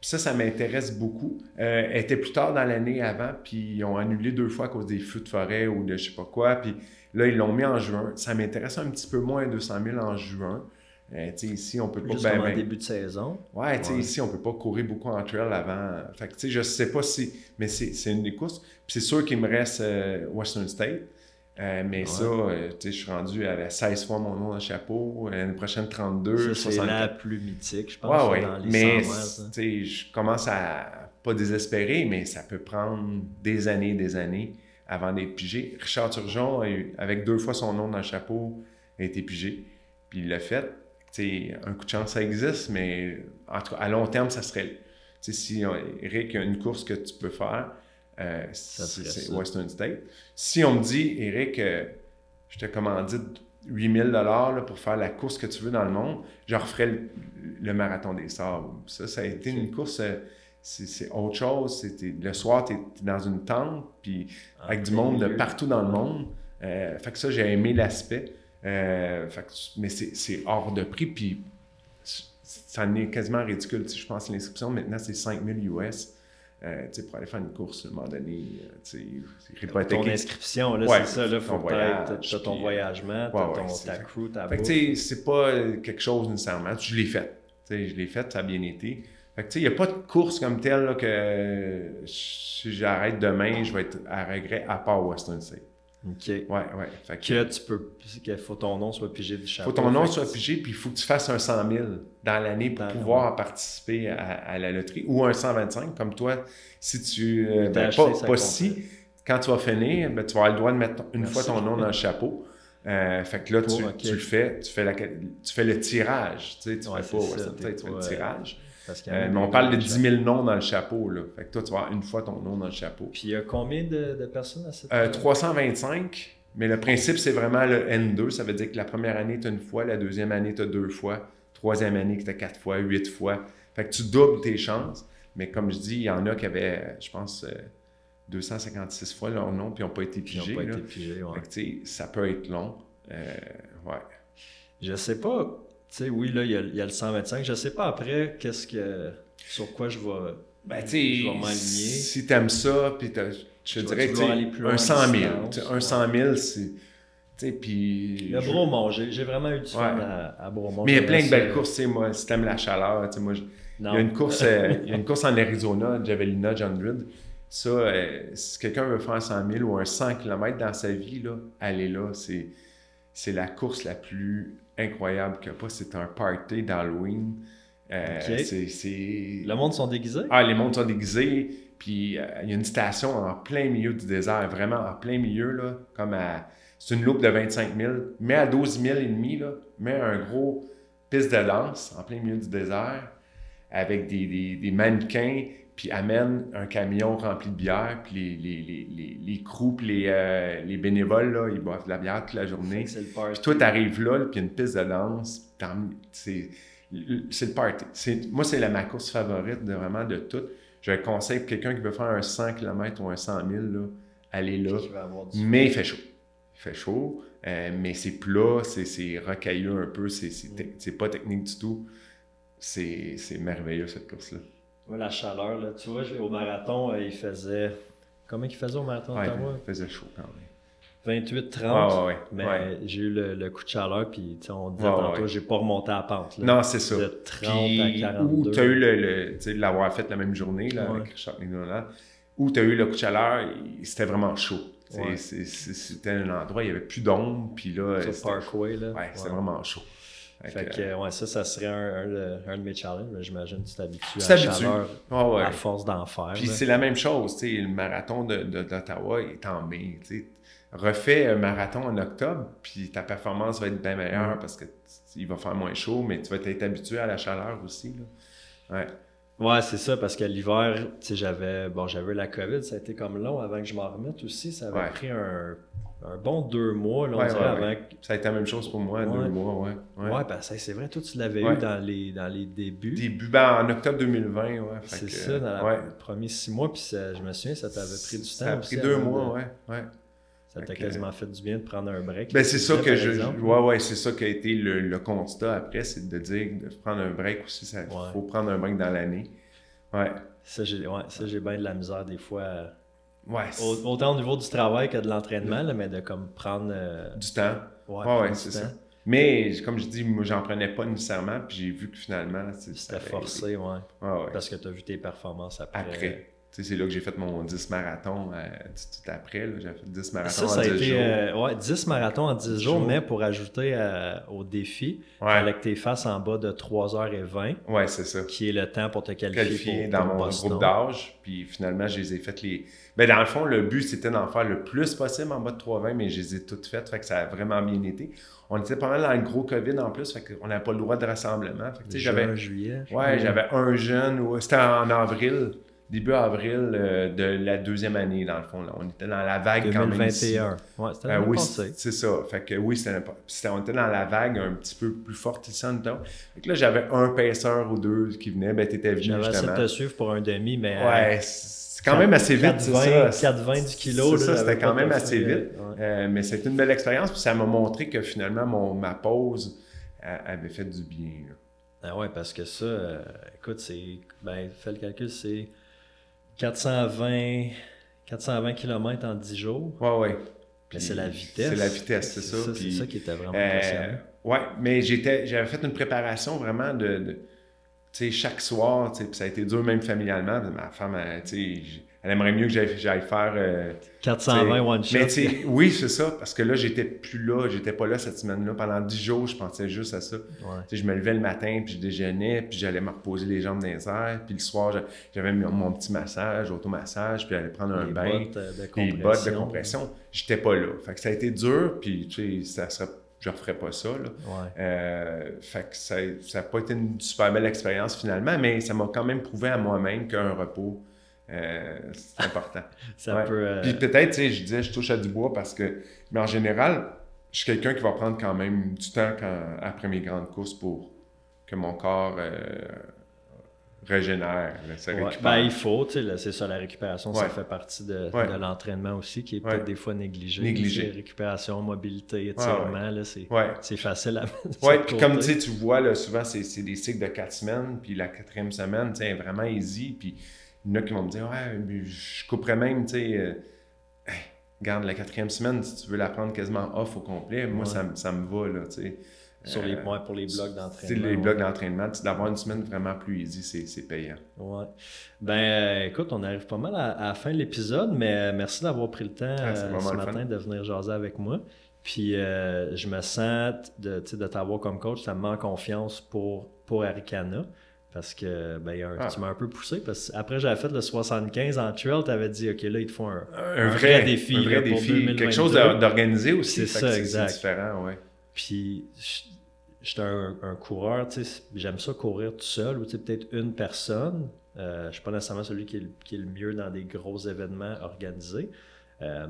Puis ça, ça m'intéresse beaucoup. Euh, elle était plus tard dans l'année avant, puis ils ont annulé deux fois à cause des feux de forêt ou de je sais pas quoi. Puis là, ils l'ont mis en juin. Ça m'intéresse un petit peu moins 200 000 en juin. Euh, ici, on peut pas... Juste ben, ben- début de saison. Ouais, Ouais. ici, on peut pas courir beaucoup en trail avant. Fait que, je sais pas si. Mais c'est une des courses. C'est sûr qu'il me reste euh, Western State. Euh, mais Ouais. ça, euh, je suis rendu à 16 fois mon nom dans le chapeau. L'année prochaine, 32. Ça, c'est 64. la plus mythique, je pense, Ouais, dans les Mais, 100 miles, ça. tu sais, je commence à pas désespérer, mais ça peut prendre des années et des années avant d'être pigé. Richard Turgeon, avec deux fois son nom dans le chapeau, a été pigé. Puis il l'a fait. Tu sais, un coup de chance, ça existe, mais en tout cas, à long terme, ça serait. Si on- Eric, il y a une course que tu peux faire, euh, c'est. Western State. Si on me dit, Eric, euh, je te commandite 8000 dollars pour faire la course que tu veux dans le monde, je referai le, le marathon des sables. Ça, ça a été une course, euh, c'est autre chose. Le soir, tu es, dans une tente, puis avec du monde de partout dans le monde. Euh, fait que ça, j'ai aimé l'aspect. Euh, fait mais c'est hors de prix, puis ça en est quasiment ridicule. Tu je pense que l'inscription, maintenant, c'est 5000 US. Euh, tu pour aller faire une course, à un moment donné, euh, tu Ton inscription, là, Ouais, c'est ça. Là, ton faut voyage, peut-être. T'as ton puis, euh, voyagement, t'as ouais, ton, ouais, ta crew, ta Fait tu sais, c'est pas quelque chose nécessairement. Je l'ai fait. Tu je l'ai fait, ça a bien été. Fait que, tu sais, il n'y a pas de course comme telle là, que si j'arrête demain, je vais être à regret à part Western State. OK. Ouais, ouais. Fait que, Que tu peux. Qu'il faut ton nom soit pigé du chapeau. faut ton nom soit pigé, puis il faut que tu fasses un 100 000 dans l'année pour Dans- pouvoir participer à, à la loterie. Ou un 125, comme toi, si tu... euh, ben, pas ça pas si. Quand tu vas finir, ben, tu vas avoir le droit de mettre une Merci. fois ton nom dans le chapeau. Euh, fait que là, tu, tu le fais, tu fais, la, tu fais le tirage. Tu sais, tu Ouais, fais pas c'est ça, t'es State, tu fais le tirage. Parce qu'il y en a Euh, mais on parle de gens. 10 000 noms dans le chapeau. Là. Fait que toi, tu vas avoir une fois ton nom dans le chapeau. Puis il y a combien de, de personnes à cette. Euh, 325, mais le principe, c'est vraiment le N2. Ça veut dire que la première année, tu as une fois, la deuxième année, tu as deux fois, troisième année, tu as quatre fois, huit fois. Fait que tu doubles tes chances. Mais comme je dis, il y en a qui avaient, euh, je pense, euh, 256 fois leur nom, puis n'ont pas été Qui n'ont pigés. pas là. été pigés, ouais. Fait que, tu sais, ça peut être long. Euh, ouais. Je sais pas. Tu sais, oui, là, il y, a, il y a le 125. Je sais pas après qu'est-ce que. Sur quoi je vais Ben, Je vais m'aligner. si t'aimes ça, puis je te dirais, loin un en 100 000. distance, tu sais, Un ouais. 100 000, c'est. Puis. Le je- Bromont, j'ai vraiment eu du fun Ouais. à, à Bromont. Mais il y a plein de belles courses, tu sais, moi, si t'aimes la chaleur, tu sais, moi, je- il y a une course, euh, *laughs* il y a une course en Arizona, Javelina, John Reed. Ça, euh, si quelqu'un veut faire un 100 000 ou un 100 km dans sa vie, là, aller là, c'est, c'est la course la plus incroyable a pas. C'est un party d'Halloween. Euh, Ok. c'est, c'est- Le monde sont déguisés? Ah, les mondes sont déguisés, puis euh, il y a une station en plein milieu du désert, vraiment en plein milieu, là, comme à... C'est une loupe de 25 000, mais à 12 000 et demi, là, mais un gros piste de danse en plein milieu du désert, avec des, des, des mannequins, puis amène un camion rempli de bière, puis les, les, les, les, crews, puis les, euh, les bénévoles, là, ils boivent de la bière toute la journée. C'est le party. Puis toi, t'arrives là, puis une piste de danse, c'est c'est le party. Moi, c'est la, ma course favorite de vraiment de toutes. Je conseille pour quelqu'un qui veut faire un 100 km ou un 100 000, là, aller là. Mais il fait chaud. Il fait chaud, euh, mais c'est plat, c'est- c'est rocailleux un peu, c'est c'est te- c'est pas technique du tout. C'est c'est merveilleux cette course-là. La chaleur, là. Tu vois, au marathon, euh, il faisait. Comment il faisait au marathon Ouais, d'Ottawa? il faisait chaud quand même. 28-30. Ouais, ouais, ouais. Mais j'ai eu le, le coup de chaleur, puis on disait tantôt, j'ai pas remonté à la pente. Là. Non, c'est ça. De 30 Puis, à 42. ou tu as eu le, le- tu sais, l'avoir fait la même journée là, avec Richard Mignola, ou tu as eu le coup de chaleur, c'était vraiment chaud. C'était un endroit, il n'y avait plus d'ombre, puis là, Sur c'était Parkway, là. ouais, c'était vraiment chaud. Fait que, euh, ouais, ça, ça serait un, un de, un de mes challenges. mais J'imagine que tu t'habitues Tu à la chaleur ouais. à force d'en faire. Puis c'est la même chose, tu sais, le marathon de- de- d'Ottawa est en mai, tu sais. Refais un marathon en octobre, puis ta performance va être bien meilleure Mm. parce que il va faire moins chaud, mais tu vas être habitué à la chaleur aussi. Là. Ouais. Ouais, c'est ça, parce que l'hiver, tu sais, j'avais bon, j'avais la COVID, ça a été comme long avant que je m'en remette aussi. Ça avait Ouais. pris un, un bon deux mois, là, on Ouais, dirait, ouais, avant ouais. Ça a été la même chose pour moi, deux mois, ouais. ouais. Que c'est vrai, toi, tu l'avais eu dans les, dans les débuts. Début, ben, en octobre 2020, ouais. C'est ça, dans les premiers six mois, puis ça- je me souviens, ça t'avait pris du temps. Ça a aussi pris deux mois, de- ouais. ouais. Ça t'a quasiment fait du bien de prendre un break. Ben, c'est ça que je. exemple. Ouais, ouais, c'est ça qui a été le, le constat après, c'est de dire de prendre un break aussi. Il faut prendre un break dans l'année. Ouais. Ça, j'ai ouais, ça, j'ai bien de la misère des fois. Ouais. au- autant au niveau du travail que de l'entraînement, là, mais de comme prendre. euh, Du temps. ouais, Ouais, c'est ça. Mais comme je dis, moi, j'en prenais pas nécessairement, puis j'ai vu que finalement. C'était forcé, ouais. Ouais. Parce que tu as vu tes performances après. Après. Tu sais, c'est là que j'ai fait mon 10 marathons euh, tout, tout après. J'ai fait 10 marathons Ça, en ça a 10 été jours. euh, ouais, 10 marathons en 10 10 jours, jours. mais pour ajouter euh, au défi, il Ouais, fallait que tu fasses en bas de 3h20, ouais c'est ça. qui est le temps pour te qualifier, qualifié pour, dans pour mon Boston. groupe d'âge. Puis finalement, je les ai faites les. Ben, dans le fond, le but, c'était d'en faire le plus possible en bas de 3,20, mais je les ai toutes faites. Fait que ça a vraiment bien été. On était pas mal dans le gros COVID en plus, fait qu'on n'avait pas le droit de rassemblement. Fait que, j'avais. juillet. Ouais, j'avais un jeune, c'était en avril, début avril euh, de la deuxième année, dans le fond. Là. On était dans la vague quand même. ici. 2021. Ouais, c'était Euh, oui, c'est ça. Fait que oui, c'était on était dans la vague un petit peu plus forte ici en. Fait que là, j'avais un paisseur ou deux qui venait. Ben, t'étais venu J'avais essayé de justement. te suivre pour un demi, mais. Ouais, c'est quand même assez vite, c'est 4,20 ça. 4,20 du kilo. C'est ça, c'était quand même assez vite. Ouais. Euh, mais c'était une belle expérience, puis ça m'a montré que finalement, mon, ma pause euh, avait fait du bien. là. Ah ouais, parce que ça, euh, écoute, c'est. Ben, fais le calcul, c'est 420, 420 km en 10 jours. Ouais, ouais. Mais Puis c'est la vitesse. C'est la vitesse, c'est ça. C'est ça qui était vraiment Euh, impressionnant. ouais, mais j'étais, j'avais fait une préparation vraiment de, sais, chaque soir, tu sais, ça a été dur même familialement. Ma femme, elle, tu sais, elle aimerait mieux que j'aille, j'aille faire. euh, 420 t'sais, one shot. Mais tu sais, oui, c'est ça, parce que là, j'étais plus là, j'étais pas là cette semaine-là. Pendant 10 jours, je pensais juste à ça. Ouais. Tu sais, je me levais le matin, puis je déjeunais, puis j'allais me reposer les jambes dans les airs. Puis le soir, j'a- j'avais mon, mon petit massage, automassage, puis j'allais prendre un Les bain, bottes euh, de les compression. bottes de compression. J'étais pas là. Fait que ça a été dur, puis tu sais, ça serait, je referais pas ça, là. Ouais. Euh, fait que ça n'a pas été une super belle expérience finalement, mais ça m'a quand même prouvé à moi-même qu'un repos, euh, c'est important. *laughs* Ça Ouais. peut. euh, Puis peut-être, tu sais, je disais, je touche à du bois parce que, mais en général, je suis quelqu'un qui va prendre quand même du temps quand- après mes grandes courses pour que mon corps euh, régénère, là, ouais. Ben, il faut, tu sais, là, c'est ça, la récupération, ça fait partie de, Ouais. de l'entraînement aussi, qui est peut-être des fois négligé. Négligé. Récupération, mobilité, étirement, c'est Ouais. c'est facile à *laughs* côté. puis comme tu vois, là, souvent, c'est c'est des cycles de quatre semaines, puis la quatrième semaine, tu sais, elle est vraiment easy, puis Il y en a qui vont me dire, ouais, je couperais même, tu sais, garde la quatrième semaine, si tu veux la prendre quasiment off au complet, moi, ça, ça, me va, là, tu sais. Sur les, points pour les blocs d'entraînement. les blocs d'entraînement, d'avoir une semaine vraiment plus easy, c'est payant. Ouais. Ben, euh, écoute, on arrive pas mal à, la fin de l'épisode, mais euh, merci d'avoir pris le temps ah, euh, ce matin de venir jaser avec moi. Puis je me sens de, de t'avoir comme coach, ça me met en confiance pour, pour Aricana. Parce que ben, ah. tu m'as un peu poussé. Parce après j'avais fait le 75 en trail, tu avais dit OK, là, il te faut un, un, vrai, défi. Un vrai défi. Quelque chose d'organisé aussi. C'est ça, exact. C'est différent, ouais. Puis j'étais un, un, coureur, j'aime ça courir tout seul ou peut-être une personne. Euh, je ne suis pas nécessairement celui qui est, qui est, le mieux dans des gros événements organisés. Euh,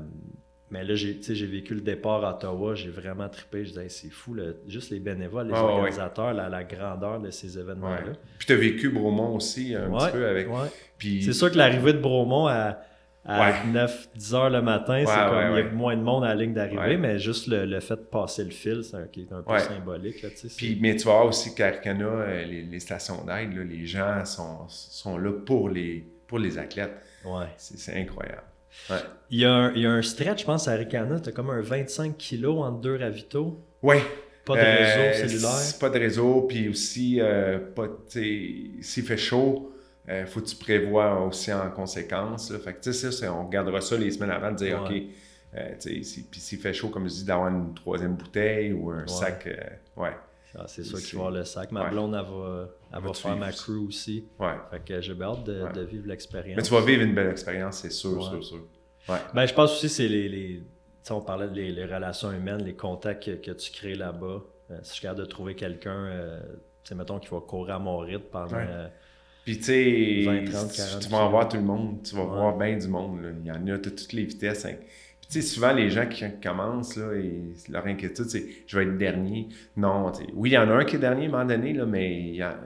mais là, j'ai vécu le départ à Ottawa, j'ai vraiment trippé. Je disais, c'est fou, juste les bénévoles, les organisateurs, la, grandeur de ces événements-là. Puis tu as vécu Bromont aussi un petit peu avec. Puis... C'est sûr que l'arrivée de Bromont à, à 9-10 heures le matin, c'est comme il y a moins de monde à la ligne d'arrivée, mais juste le, fait de passer le fil, c'est qui est un peu symbolique. Là, Puis, mais tu voir aussi qu'à Arcana, euh, les, les, stations d'aide, les gens sont, sont là pour les, pour les athlètes. C'est incroyable. Il, y a un, il, y a un, stretch, je pense, à Ricana, tu as comme un 25 kg entre deux ravitaux. Oui. Pas de réseau euh, cellulaire. Pas de réseau, puis aussi, euh, s'il fait chaud, euh, faut que tu prévois aussi en conséquence. Fait que, tu sais, on regardera ça les semaines avant de dire, OK, puis s'il fait chaud, comme je dis, d'avoir une troisième bouteille ou un sac, ouais. Ah, c'est sûr qu'il va avoir le sac. Ma blonde, elle va, elle va faire ma crew aussi. Ouais. Fait que j'ai hâte de, de vivre l'expérience. Mais tu vas vivre une belle expérience, c'est sûr, sûr, sûr. Ouais. Ben, je pense aussi c'est les, les on parlait des relations humaines, les contacts que, que tu crées là-bas. Euh, si je garde de trouver quelqu'un, euh, mettons, qui va courir à mon rythme pendant. Euh, puis, tu sais, tu vas en voir tout le monde, tu vas voir bien du monde. Là. Il y en a de toutes les vitesses. Hein. Tu sais, souvent, les gens qui commencent, là, et leur inquiétude, c'est je vais être dernier. Non, oui, il y en a un qui est dernier à un moment donné, là, mais il a,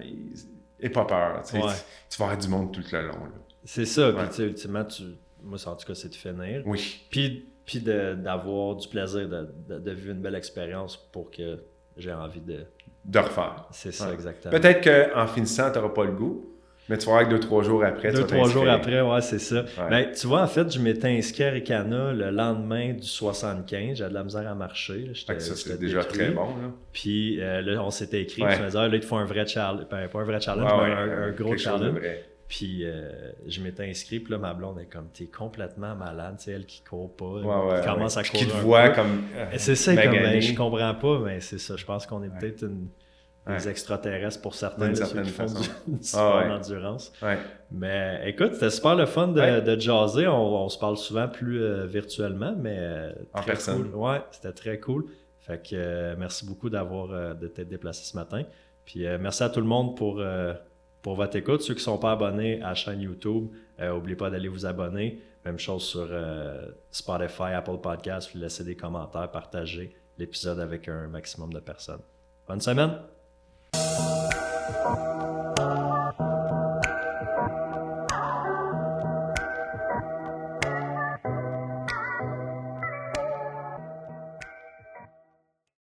pas peur. Tu, vas avoir du monde tout le long. C'est ça. Puis, tu sais, ultimement, tu, moi, en tout cas, c'est de finir. Oui. Puis, puis d'avoir du plaisir de, de, vivre une belle expérience pour que j'ai envie de. De refaire. C'est ça, exactement. Peut-être qu'en finissant, tu n'auras pas le goût. Mais tu vois que deux, trois jours après, Deux, trois jours après, ouais, c'est ça. Ben, tu vois, en fait, je m'étais inscrit à Ricana le lendemain du 75. J'avais de la misère à marcher. ça, c'est déjà très bon. Là. Puis euh, là, on s'était écrit. Ouais. me disais, ah, là, il te faut un vrai challenge. Ben, pas un vrai challenge, mais un, gros challenge. Puis euh, je m'étais inscrit, puis là, ma blonde est comme, t'es complètement malade, c'est elle qui court pas, qui commence à courir. Qui te voit comme. c'est ça, comme, ben, je comprends pas, mais c'est ça. Je pense qu'on est peut-être une des extraterrestres pour certains, ceux qui font du, sport ah d'endurance. Mais écoute, c'était super le fun de, de jaser. On, se parle souvent plus euh, virtuellement, mais euh, en personne. Cool. Ouais, c'était très cool. Fait que euh, merci beaucoup d'avoir de t'être déplacé ce matin. Puis merci à tout le monde pour, pour votre écoute. Ceux qui ne sont pas abonnés à la chaîne YouTube, n'oubliez pas d'aller vous abonner. Même chose sur Spotify, Apple Podcasts. Laissez des commentaires, partagez l'épisode avec un maximum de personnes. Bonne semaine! Thank you.